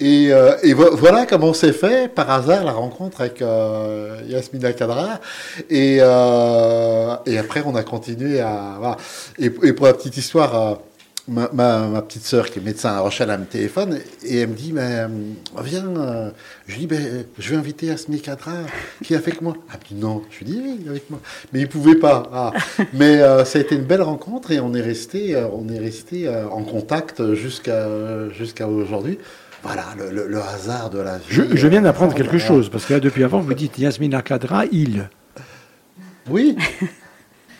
Speaker 2: et, euh, et vo- voilà comment s'est fait, par hasard, la rencontre avec euh, Yasmina Kadra. Et, et après, on a continué à. Voilà. Et, pour la petite histoire, ma, ma, ma petite sœur qui est médecin à Rochelle, elle me téléphone et elle me dit Mais euh, viens, euh, je lui dis ben, Je vais inviter Yasmina Kadra qui est avec moi. Elle me dit Non, je lui dis Oui, il est avec moi. Mais il pouvait pas. Ah. Mais euh, ça a été une belle rencontre et on est resté, on est resté en contact jusqu'à jusqu'à aujourd'hui. Voilà, le, le- le hasard de la vie.
Speaker 1: Je, je viens d'apprendre quelque chose, parce que là, depuis avant, vous dites Yasmina Kadra, il.
Speaker 2: Oui.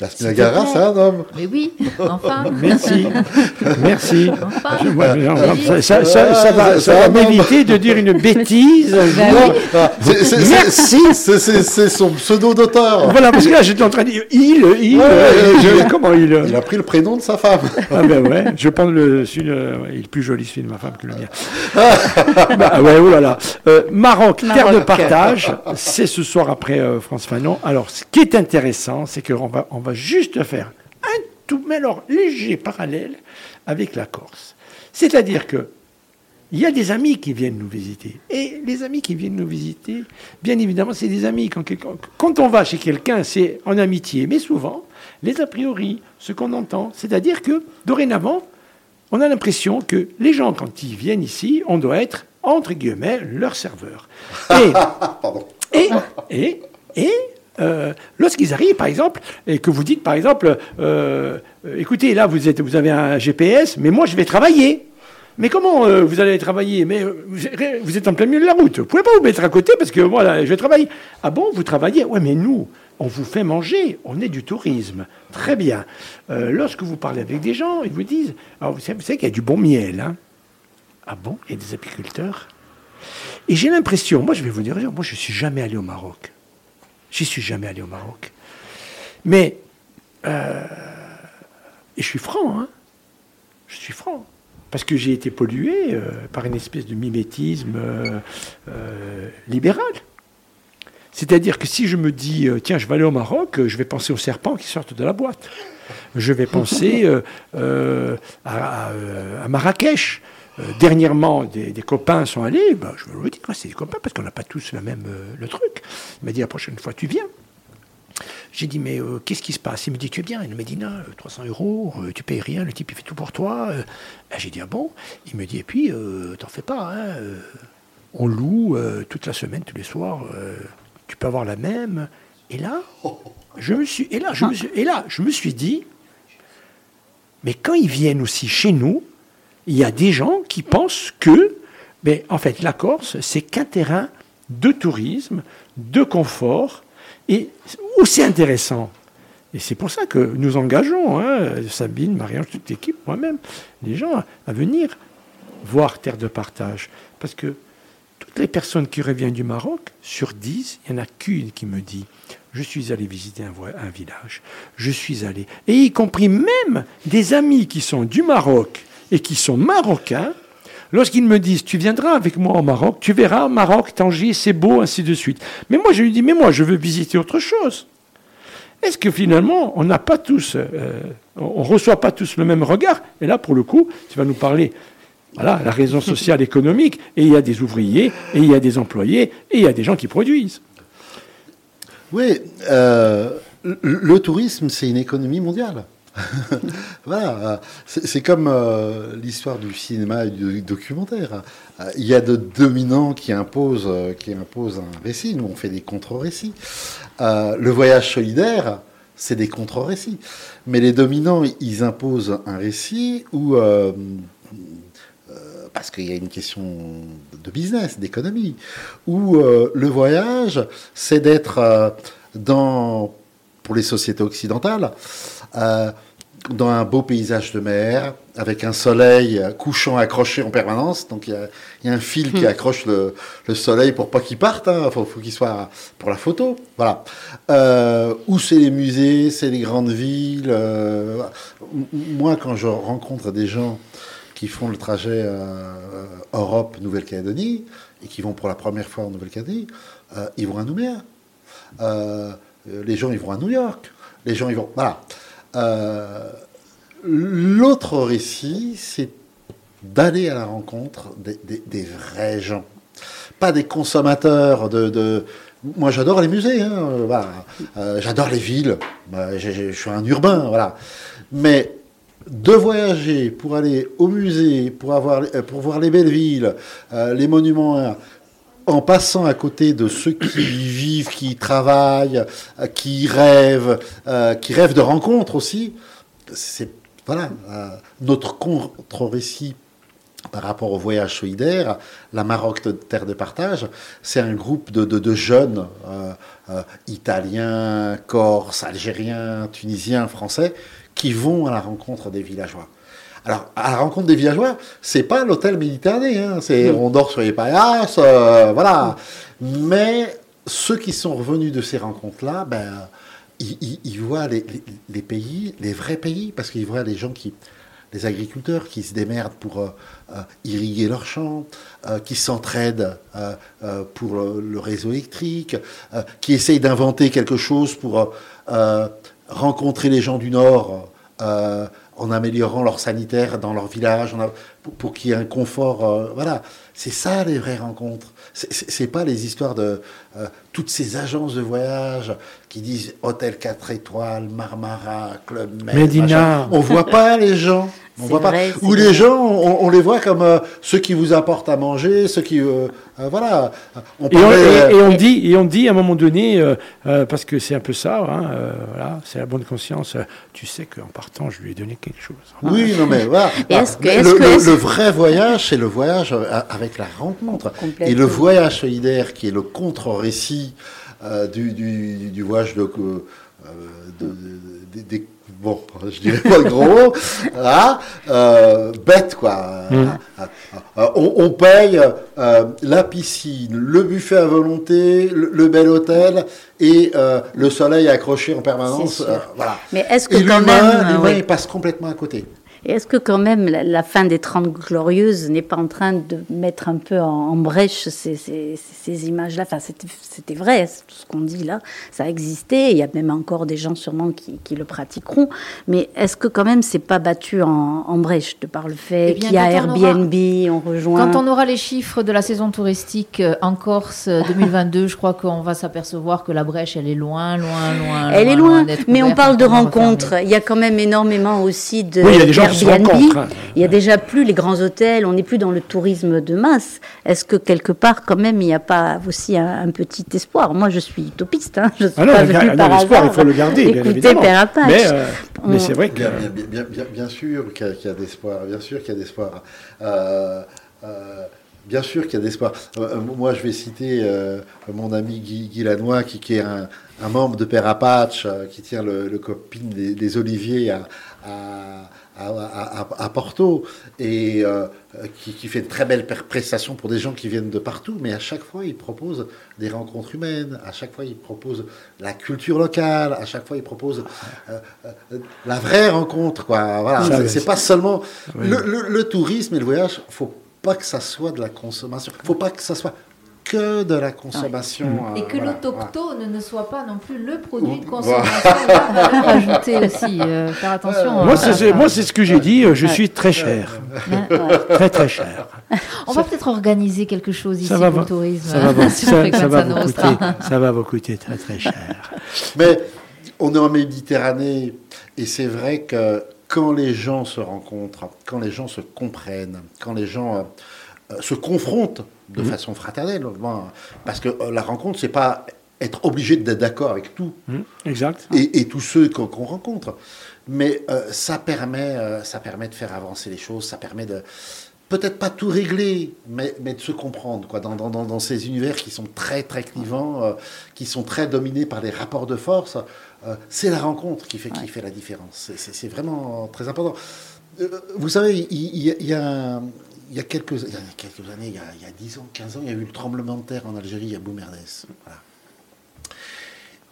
Speaker 2: La
Speaker 3: plaît.
Speaker 2: c'est un homme.
Speaker 4: Mais oui, enfin. (laughs)
Speaker 1: Merci. Merci.
Speaker 4: Enfin.
Speaker 1: Je- moi, je-
Speaker 4: Vas-y.
Speaker 1: ça, ça- ça- ça va, ça va m'éviter de dire une bêtise.
Speaker 4: oui.
Speaker 2: Ah,
Speaker 1: Merci.
Speaker 2: c'est- son pseudo d'auteur.
Speaker 1: Voilà, parce que là, j'étais en train de dire il, il,
Speaker 2: Ouais,
Speaker 1: euh, je- comment il.
Speaker 2: Il a pris le prénom de sa femme.
Speaker 1: Ah ben ouais, je prends le, celui, le- il est plus joli celui de ma femme que le mien. (laughs) bah ouais, oh là là. Euh, Maroc, terre de partage, c'est ce soir après euh, France Fanon. Alors, ce qui est intéressant, c'est qu'on va, on va juste faire un tout, mais alors léger parallèle avec la Corse. C'est-à-dire que il y a des amis qui viennent nous visiter. Et les amis qui viennent nous visiter, bien évidemment, c'est des amis. Quand, on va chez quelqu'un, c'est en amitié. Mais souvent, les a priori, ce qu'on entend, c'est-à-dire que dorénavant, on a l'impression que les gens, quand ils viennent ici, on doit être, entre guillemets, leur serveur. Et, (laughs)
Speaker 2: Pardon.
Speaker 1: et, et, et euh, lorsqu'ils arrivent, par exemple, et que vous dites, par exemple, euh, euh, écoutez, là, vous, avez un GPS, mais moi, je vais travailler. Mais comment vous allez travailler? Mais vous, êtes en plein milieu de la route. Vous pouvez pas vous mettre à côté parce que voilà, je vais travailler. Ah bon, vous travaillez? Ouais, mais nous, on vous fait manger. On est du tourisme. Très bien. Lorsque vous parlez avec des gens, ils vous disent alors, vous savez, vous savez qu'il y a du bon miel. Hein ah bon? Il y a des apiculteurs? Et j'ai l'impression, moi je vais vous dire, moi je suis jamais allé au Maroc. J'y suis jamais allé au Maroc. Mais, euh, et je suis franc, hein, je suis franc, parce que j'ai été pollué euh, par une espèce de mimétisme euh, libéral. C'est-à-dire que si je me dis, tiens, je vais aller au Maroc, je vais penser aux serpents qui sortent de la boîte. Je vais penser à Marrakech. Euh, dernièrement, des, copains sont allés, ben, je veux le dire, c'est des copains parce qu'on n'a pas tous la même, euh, le truc. Il m'a dit, la prochaine fois, tu viens. J'ai dit, mais euh, qu'est-ce qui se passe? Il me dit, tu es bien, une Médina, euh, 300 euros, tu payes rien, le type, il fait tout pour toi. Ben, J'ai dit, ah bon? Il me dit, et puis, t'en fais pas, hein, on loue toute la semaine, tous les soirs, tu peux avoir la même. Et là, je me suis, et là, je me suis, et là, je me suis dit, mais quand ils viennent aussi chez nous, il y a des gens qui pensent que, en fait, la Corse, c'est qu'un terrain de tourisme, de confort, et c'est intéressant. Et c'est pour ça que nous engageons, hein, Sabine, Marianne, toute l'équipe, moi-même, les gens à venir voir Terre de Partage. Parce que toutes les personnes qui reviennent du Maroc, sur 10, il n'y en a qu'une qui me dit Je suis allé visiter un, village, je suis allé. Et y compris même des amis qui sont du Maroc et qui sont marocains, lorsqu'ils me disent Tu viendras avec moi au Maroc, tu verras, Maroc, Tangier, c'est beau, ainsi de suite. Mais moi, je lui dis Mais moi, je veux visiter autre chose. Est-ce que finalement, on n'a pas tous, euh, on ne reçoit pas tous le même regard? Et là, pour le coup, tu vas nous parler Voilà, la raison sociale (laughs) économique. Et il y a des ouvriers, et il y a des employés, et il y a des gens qui produisent.
Speaker 2: Oui, euh, le tourisme, c'est une économie mondiale. (laughs) voilà, c'est comme euh, l'histoire du cinéma et du documentaire. Euh, il y a de dominants qui imposent, qui imposent un récit. Nous, on fait des contre-récits. le voyage solidaire, c'est des contre-récits. Mais les dominants, ils imposent un récit où parce qu'il y a une question de business, d'économie, où euh, le voyage, c'est d'être euh, dans, pour les sociétés occidentales, euh, dans un beau paysage de mer, avec un soleil couchant accroché en permanence. Donc il y, a, un fil qui hmm. accroche le, soleil pour pas qu'il parte. Il hein. faut, qu'il soit pour la photo. Voilà. où c'est les musées, c'est les grandes villes. moi, quand je rencontre des gens qui font le trajet euh, Europe-Nouvelle-Calédonie et qui vont pour la première fois en Nouvelle-Calédonie, euh, ils vont à Nouméa. Euh, les gens, ils vont à New York. Les gens, vont. Voilà. L'autre récit, c'est d'aller à la rencontre des, vrais gens. Pas des consommateurs de. Moi, j'adore les musées. Hein, j'adore les villes. Bah, je suis un urbain. Voilà. Mais de voyager pour aller au musée, pour, euh, voir les belles villes, euh, les monuments, en passant à côté de ceux qui vivent, qui travaillent, euh, qui rêvent, qui rêvent de rencontres aussi, c'est voilà notre contre-récit par rapport au voyage solidaire, la Maroc de terre de partage, c'est un groupe de, jeunes italiens, corses, algériens, tunisiens, français qui vont à la rencontre des villageois. Alors, à la rencontre des villageois, c'est pas l'hôtel méditerranéen, c'est on dort sur les paillasses, euh, voilà. Mais ceux qui sont revenus de ces rencontres-là, ben, ils, voient les, pays, les vrais pays, parce qu'ils voient les gens qui, les agriculteurs qui se démerdent pour euh, euh, irriguer leurs champs, qui s'entraident pour le, le, réseau électrique, qui essayent d'inventer quelque chose pour rencontrer les gens du Nord en améliorant leur sanitaire dans leur village, pour, qu'il y ait un confort. Euh, voilà, c'est ça les vraies rencontres. C'est pas les histoires de euh, toutes ces agences de voyage qui disent hôtel 4 étoiles, Marmara, Club Med.
Speaker 1: Medina.
Speaker 2: On voit pas les gens. On voit pas. Ou les gens, on, les voit comme ceux qui vous apportent à manger, ceux qui, voilà.
Speaker 1: On et, on, dit, et on dit à un moment donné, parce que c'est un peu ça, hein, voilà, c'est la bonne conscience. tu sais qu'en partant, je lui ai donné quelque chose.
Speaker 2: Oui, non mais voilà. (laughs) le, vrai voyage, c'est le voyage avec la rencontre. Et le voyage solidaire, qui est le contre-récit du, du, voyage de, des bon, je dirais pas le gros mot, (laughs) hein, euh, bête quoi. Mm. Euh, on, paye euh, la piscine, le buffet à volonté, le, bel hôtel et le soleil accroché en permanence. voilà.
Speaker 3: Mais est-ce que
Speaker 2: l'humain passe complètement à côté.
Speaker 3: Et est-ce que quand même la, fin des Trente Glorieuses n'est pas en train de mettre un peu en, brèche ces, ces, images-là? Enfin, c'était vrai, tout ce qu'on dit là, ça existait. Il y a même encore des gens sûrement qui, qui le pratiqueront. Mais est-ce que quand même c'est pas battu en, brèche de par le fait eh qu'il y a Airbnb, on, rejoint
Speaker 4: Quand on aura les chiffres de la saison touristique euh, en Corse 2022, je crois qu'on va s'apercevoir que la brèche, elle est loin, loin, loin.
Speaker 3: Elle est loin, mais on parle de rencontres. Il y a quand même énormément aussi de...
Speaker 1: Oui, il y a des gens
Speaker 3: il y a déjà plus les grands hôtels, on n'est plus dans le tourisme de masse. Est-ce que quelque part, quand même, il n'y a pas aussi un, petit espoir? Moi, je suis utopiste. Hein. Je suis ah pas venu par
Speaker 1: hasard. Il faut le garder,
Speaker 3: Écoutez, Père Apache.
Speaker 1: Mais, euh, mais c'est vrai que...
Speaker 2: Bien, bien, bien, bien sûr qu'il y a, d'espoir. Bien sûr qu'il y a d'espoir. Euh, euh, bien sûr qu'il y a d'espoir. moi, je vais citer mon ami Guy, Guy Lanois, qui, qui, est un, membre de Père Apache, qui tient le, le copine des, Oliviers à, à à, Porto et euh, qui, fait de très belles prestations pour des gens qui viennent de partout, mais à chaque fois il propose des rencontres humaines, à chaque fois il propose la culture locale, à chaque fois il propose euh, euh, la vraie rencontre. Quoi. Voilà, c'est pas seulement le, tourisme et le voyage, faut pas que ça soit de la consommation, faut pas que ça soit que de la consommation.
Speaker 4: Et
Speaker 2: euh,
Speaker 4: que
Speaker 2: voilà,
Speaker 4: l'autochtone ne soit pas non plus le produit de consommation. Valeur (laughs) (laughs) ajoutée aussi. euh, faire attention.
Speaker 1: Moi,
Speaker 4: à-
Speaker 1: c'est c'est- moi, c'est ce que j'ai dit. euh, Je
Speaker 3: Ouais.
Speaker 1: suis très cher.
Speaker 3: Ouais.
Speaker 1: Très, très cher. (laughs)
Speaker 4: On va peut-être organiser quelque chose ici
Speaker 1: va,
Speaker 4: pour le tourisme.
Speaker 1: ça va, vous-
Speaker 4: sur
Speaker 1: ça-
Speaker 4: Frequenza
Speaker 1: ça va vous coûter, ça va vous coûter très, très cher.
Speaker 2: Mais on est en Méditerranée et c'est vrai que quand les gens se rencontrent, quand les gens se comprennent, quand les gens euh, euh, se confrontent de façon fraternelle, bon, parce que euh, la rencontre, c'est pas être obligé d'être d'accord avec tout
Speaker 1: Hum, Exact.
Speaker 2: et, et tous ceux qu'on rencontre, mais euh, ça permet, euh, ça permet de faire avancer les choses, ça permet de peut-être pas tout régler, mais, mais de se comprendre quoi, dans, dans, dans, dans ces univers qui sont très très clivants, euh, qui sont très dominés par les rapports de force. euh, c'est la rencontre qui fait, qui fait la différence. C'est- vraiment très important. Euh, vous savez, il, y y a, il y a quelques, années, il y a, il y a 10 ans, 15 ans, il y a eu le tremblement de terre en Algérie, à Boumerdès. Voilà.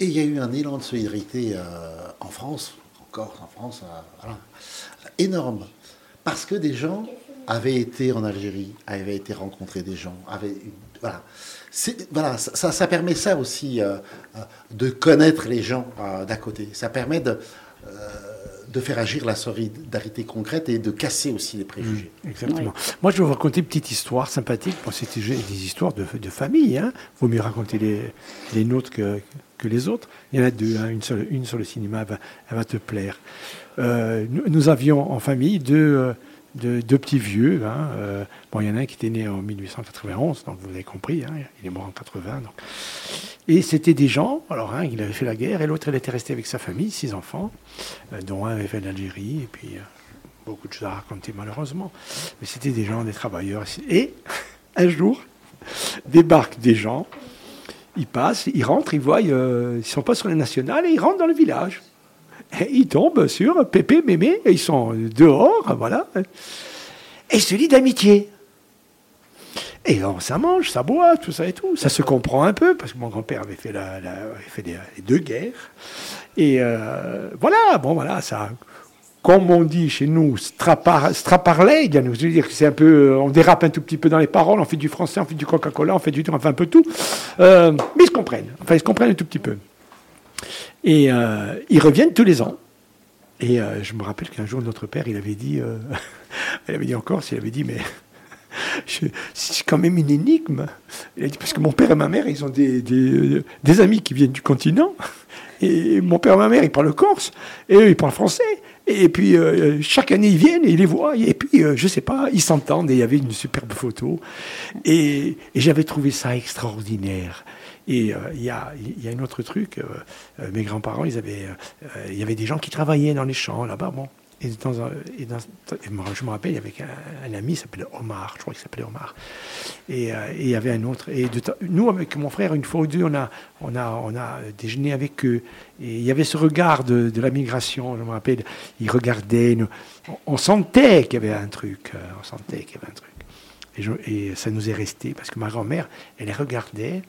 Speaker 2: Et il y a eu un élan de solidarité euh, en France, en Corse, en France, euh, voilà, énorme. Parce que des gens avaient été en Algérie, avaient été rencontrer des gens, avaient voilà. Voilà, ça, ça, permet ça aussi euh, de connaître les gens d'à côté. Ça permet de, de faire agir la solidarité concrète et de casser aussi les préjugés.
Speaker 1: Exactement. Moi, je vais vous raconter une petite histoire sympathique. Bon, c'était des histoires de, de famille. Hein. Vaut mieux raconter les, les nôtres que, que les autres. Il y en a deux. hein. Une, seule, une sur le cinéma, elle va, elle va te plaire. Euh, nous, nous avions en famille deux, euh, deux, petits vieux. hein. Euh, bon, il y en a un qui était né en 1891, donc vous avez compris. hein. Il est mort en 80. Donc. Et c'était des gens, alors un, il avait fait la guerre, et l'autre, il était resté avec sa famille, six enfants, euh, dont un avait fait l'Algérie, et puis euh, beaucoup de choses à raconter malheureusement. Mais c'était des gens, des travailleurs. Et (laughs) un jour, débarquent des gens, ils passent, ils rentrent, ils voient, ils sont pas sur le national, et ils rentrent dans le village. Et ils tombent sur Pépé, Mémé, ils sont dehors, voilà. Et ils se lient d'amitié. Et on, ça mange, ça boit, tout ça et tout. Ça se comprend un peu, parce que mon grand-père avait fait, les, deux guerres. Et euh, voilà, bon, voilà, ça. Comme on dit chez nous, strapar, straparley, je veux dire que c'est un peu, on dérape un tout petit peu dans les paroles, on fait du français, on fait du Coca-Cola, on fait du, on fait un peu tout. Euh, mais ils se comprennent, enfin ils se comprennent un tout petit peu. Et euh, ils reviennent tous les ans. Et euh, je me rappelle qu'un jour, notre père, il avait dit, euh, (laughs) il avait dit en Corse, il avait dit, mais (laughs) c'est quand même une énigme. Il a dit, parce que mon père et ma mère, ils ont des, des, amis qui viennent du continent. Et mon père et ma mère, ils parlent le corse, et eux, ils parlent français. Et puis, chaque année, ils viennent et ils les voient. Et puis, euh, je sais pas, ils s'entendent et il y avait une superbe photo. Et j'avais trouvé ça extraordinaire. Et euh, il y, a, y a un autre truc. euh, euh, mes grands-parents, ils avaient, il y avait des gens qui travaillaient dans les champs là-bas. Bon. Et, dans et je me rappelle, il y avait un, ami, il s'appelait Omar, je crois qu'il s'appelait Omar. Et, il y avait un autre. Et nous, avec mon frère, une fois ou deux, on a, on a, on a déjeuné avec eux. Et il y avait ce regard de, la migration, je me rappelle. Ils regardaient. nous- on, sentait qu'il y avait un truc. on sentait qu'il y avait un truc. Et, et ça nous est resté, parce que ma grand-mère, elle les regardait.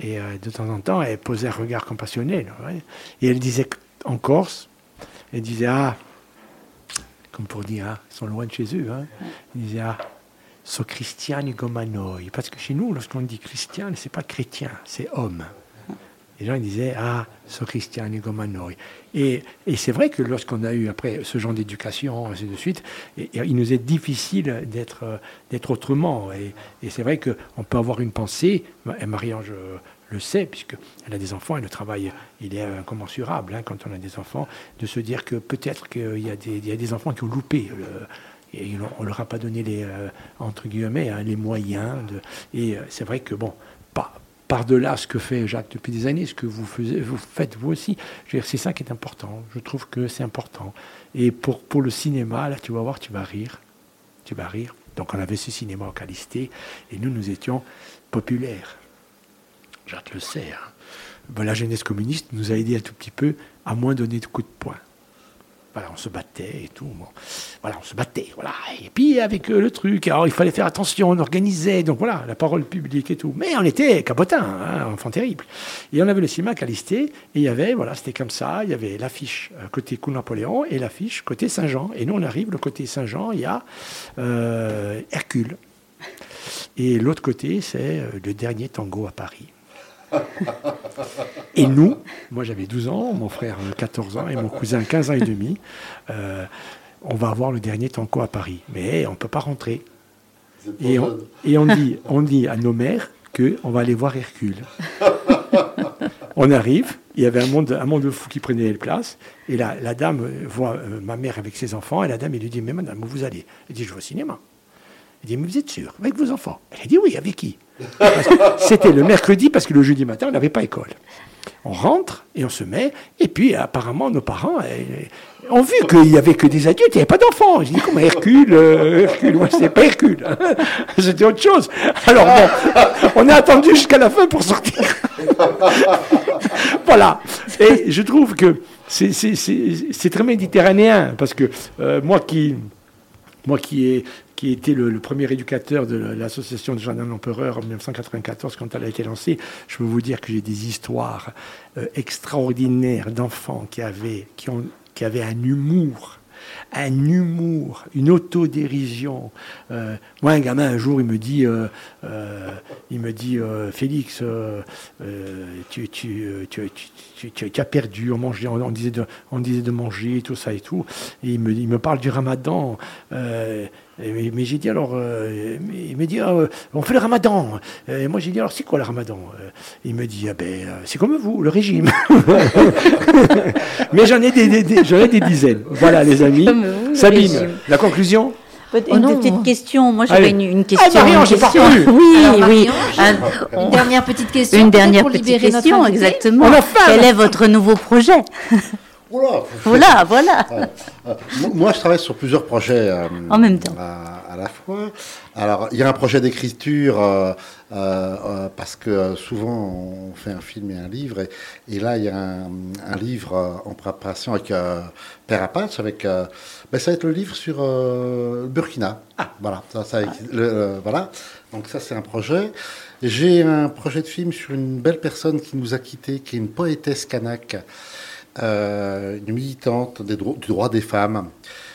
Speaker 1: Et euh, de temps en temps, elle posait un regard compassionnel. ouais. Et elle disait en Corse, elle disait Ah, comme pour dire, ah, ils sont loin de chez eux. Hein. Elle disait Ah, so cristiani noi. Parce que chez nous, lorsqu'on dit christian, c'est pas chrétien, c'est homme. Les gens disaient Ah, so cristiani come noi. Et, et c'est vrai que lorsqu'on a eu après ce genre d'éducation, ainsi de suite, il nous est difficile d'être euh, d'être autrement. Et, et c'est vrai qu'on peut avoir une pensée, et Marie-Ange euh, le sait, puisqu'elle a des enfants et le travail, il est incommensurable hein, quand on a des enfants, de se dire que peut-être qu'il y, a des- il y a des enfants qui ont loupé. le- et on ne leur a pas donné les, euh, entre guillemets, hein, les moyens. Et euh, c'est vrai que, bon, par-delà ce que fait Jacques depuis des années, ce que vous, faites vous aussi, c'est ça qui est important. Je trouve que c'est important. Et pour, le cinéma, là, tu vas voir, tu vas rire. Tu vas rire. Donc on avait ce cinéma au Calisté, et nous, nous étions populaires. Jacques le sait. hein. Ben, la jeunesse communiste nous a aidés un tout petit peu à moins donner de coups de poing. Voilà, on se battait et tout. bon. Voilà, on se battait. Voilà. Et puis avec euh, le truc, alors il fallait faire attention, on organisait. Donc voilà, la parole publique et tout. Mais on était cabotins, hein, enfants terribles. Et on avait le cinéma Calisté, et il y avait, voilà, c'était comme ça, il y avait l'affiche euh, côté Coup Napoléon et l'affiche côté Saint-Jean. Et nous, on arrive, le côté Saint-Jean, il y a euh, Hercule. Et l'autre côté, c'est le dernier tango à Paris. Et nous, moi j'avais 12 ans, mon frère 14 ans et mon cousin 15 ans et demi, on va avoir le dernier tango à Paris. Mais on ne peut pas rentrer. Et on, et on, dit, on dit à nos mères qu'on va aller voir Hercule. (laughs) on arrive, il y avait un monde, un monde fou qui prenait les places, et la, la dame voit euh, ma mère avec ses enfants, et la dame, elle lui dit, mais madame, où vous allez? Elle dit, je vais au cinéma. Elle dit, mais vous êtes sûr Avec vos enfants? Elle dit, oui, avec qui? C'était le mercredi, parce que le jeudi matin, on n'avait pas école. On rentre et on se met, et puis apparemment, nos parents, ont vu qu'il n'y avait que des adultes, il n'y avait pas d'enfants. Je dis, comment Hercule euh, Hercule, ouais, c'est pas Hercule. (laughs) C'était autre chose. Alors bon, on a attendu jusqu'à la fin pour sortir. (laughs) voilà. Et je trouve que c'est très méditerranéen, parce que euh, moi qui moi qui ai qui était le, premier éducateur de l'association de Jean l'Empereur en 1994 quand elle a été lancée, je peux vous dire que j'ai des histoires euh, extraordinaires d'enfants qui avaient, qui ont, qui avait un humour, un humour, une autodérision. Euh, moi, un gamin, un jour, il me dit, euh, il me dit Félix, tu, as perdu, on, mangeait, on, disait de, on disait de manger, tout ça et tout. Il me, il me parle du ramadan mais j'ai dit alors, euh, il me dit, ah, on fait le ramadan. Et moi j'ai dit alors, c'est quoi le ramadan Il me dit, ah ben, c'est comme vous, le régime. (laughs) mais j'en ai des, ai des dizaines. Voilà les amis. Sabine, la conclusion?
Speaker 3: Une oh petite question. Moi, j'avais une, une, question.
Speaker 1: Ah, Marion, j'ai pas
Speaker 3: Oui, oui.
Speaker 4: une dernière petite question.
Speaker 3: Une dernière petite question, exactement. Quel est votre nouveau projet? Voilà, (laughs) voilà.
Speaker 2: moi, je travaille sur plusieurs projets euh,
Speaker 3: en même temps.
Speaker 2: À, la fois. Alors, il y a un projet d'écriture euh, euh, parce que souvent on fait un film et un livre, et, là il y a un, livre en préparation avec Père Apache, avec ben, ça va être le livre sur Burkina. Ah. Voilà, ça, ça voilà. Donc ça c'est un projet. J'ai un projet de film sur une belle personne qui nous a quittés, qui est une poétesse kanak. Euh, une militante du droit des femmes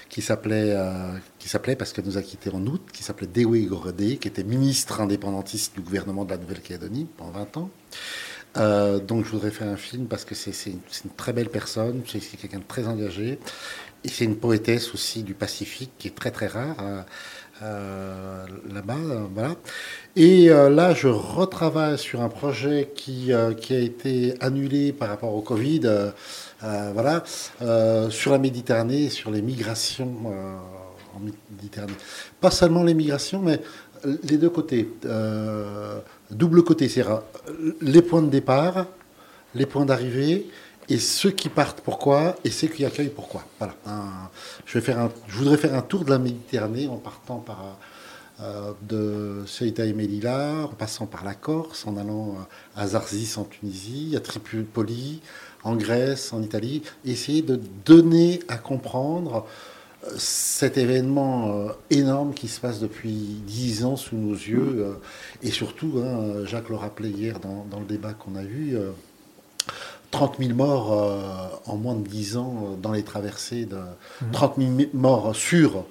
Speaker 2: qui s'appelait, euh, qui s'appelait parce qu'elle nous a quittés en août, qui s'appelait Dewe Goredé, qui était ministre indépendantiste du gouvernement de la Nouvelle-Calédonie pendant 20 ans. Euh, donc je voudrais faire un film parce que c'est une, très belle personne, c'est quelqu'un de très engagé. Et c'est une poétesse aussi du Pacifique qui est très très rare euh, là-bas. voilà. Et là, je retravaille sur un projet qui, qui a été annulé par rapport au Covid euh, voilà, euh, sur la Méditerranée, sur les migrations euh, en Méditerranée. Pas seulement les migrations, mais les deux côtés. double côté, c'est-à-dire les points de départ, les points d'arrivée, et ceux qui partent pourquoi, et ceux qui accueillent pourquoi? Voilà. je, vais faire un, je voudrais faire un tour de la Méditerranée en partant par de Ceuta et Melilla, en passant par la Corse, en allant à Zarzis en Tunisie, à Tripoli, en Grèce, en Italie, essayer de donner à comprendre euh, cet événement euh, énorme qui se passe depuis dix ans sous nos yeux, euh, et surtout, hein, Jacques le rappelait hier dans, le débat qu'on a eu, 30 000 morts en moins de dix ans dans les traversées, de, 30 mmh. 000 morts sûrs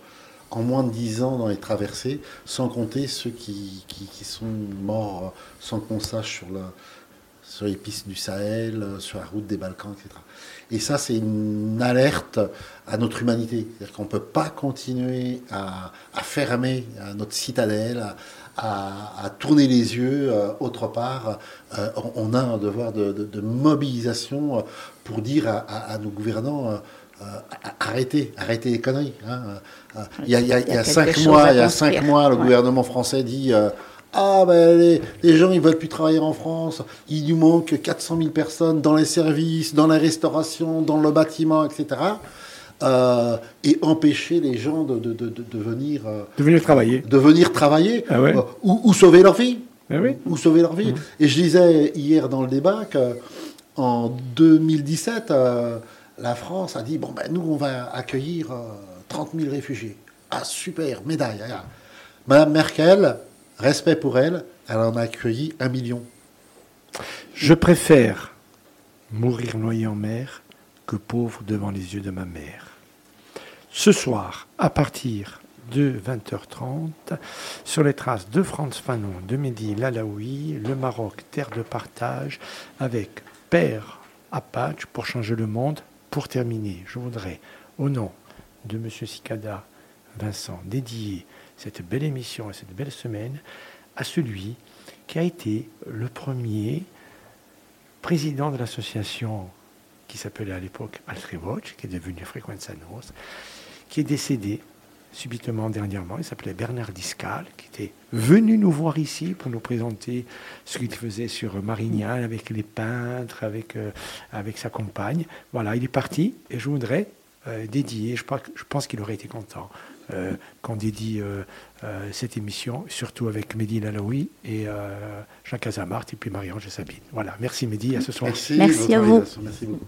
Speaker 2: en moins de dix ans dans les traversées, sans compter ceux qui, qui sont morts sans qu'on sache sur le, sur les pistes du Sahel, euh, sur la route des Balkans, etc. Et ça, c'est une alerte à notre humanité. C'est-à-dire qu'on ne peut pas continuer à, fermer notre citadelle, à, tourner les yeux euh, autre part. Euh, on a un devoir de, mobilisation pour dire à, nos gouvernants arrêtez, arrêtez les conneries. Hein. Il y a, cinq mois, il y a cinq mois, le gouvernement français dit ah ben les, gens ils veulent plus travailler en France, il nous manque 400 000 personnes dans les services, dans la restauration, dans le bâtiment, etc. Euh, et empêcher les gens de, de, de, venir,
Speaker 1: euh, de venir travailler,
Speaker 2: de venir travailler
Speaker 1: ah euh,
Speaker 2: ou, sauver leur vie,
Speaker 1: ah oui.
Speaker 2: ou sauver leur vie. Mmh. Et je disais hier dans le débat qu'en 2017, la France a dit bon ben nous on va accueillir 30 000 réfugiés. Ah super, médaille. Madame Merkel, Respect pour elle, elle en a accueilli un million.
Speaker 1: Je préfère mourir noyé en mer que pauvre devant les yeux de ma mère. Ce soir, à partir de 20h30 sur les traces de Franz Fanon, de Mehdi Lalaoui, le Maroc, terre de partage, avec Père Apache pour changer le monde. Pour terminer, je voudrais, au nom de M. Sicada, Vincent, dédier cette belle émission et cette belle semaine à celui qui a été le premier président de l'association qui s'appelait à l'époque Watch, qui est devenu Frequenza Nos, qui est décédé subitement dernièrement. Il s'appelait Bernard Discal, qui était venu nous voir ici pour nous présenter ce qu'il faisait sur Marignal avec les peintres, avec, euh, avec sa compagne. Voilà, il est parti et je voudrais euh, dédier, je, je pense qu'il aurait été content euh, qu'on dédie cette émission, surtout avec Mehdi Lalaoui et Jean Casamart et puis Marie-Ange Sabine. Voilà, merci Mehdi, à ce soir.
Speaker 3: Merci, merci à vous.
Speaker 2: Merci beaucoup.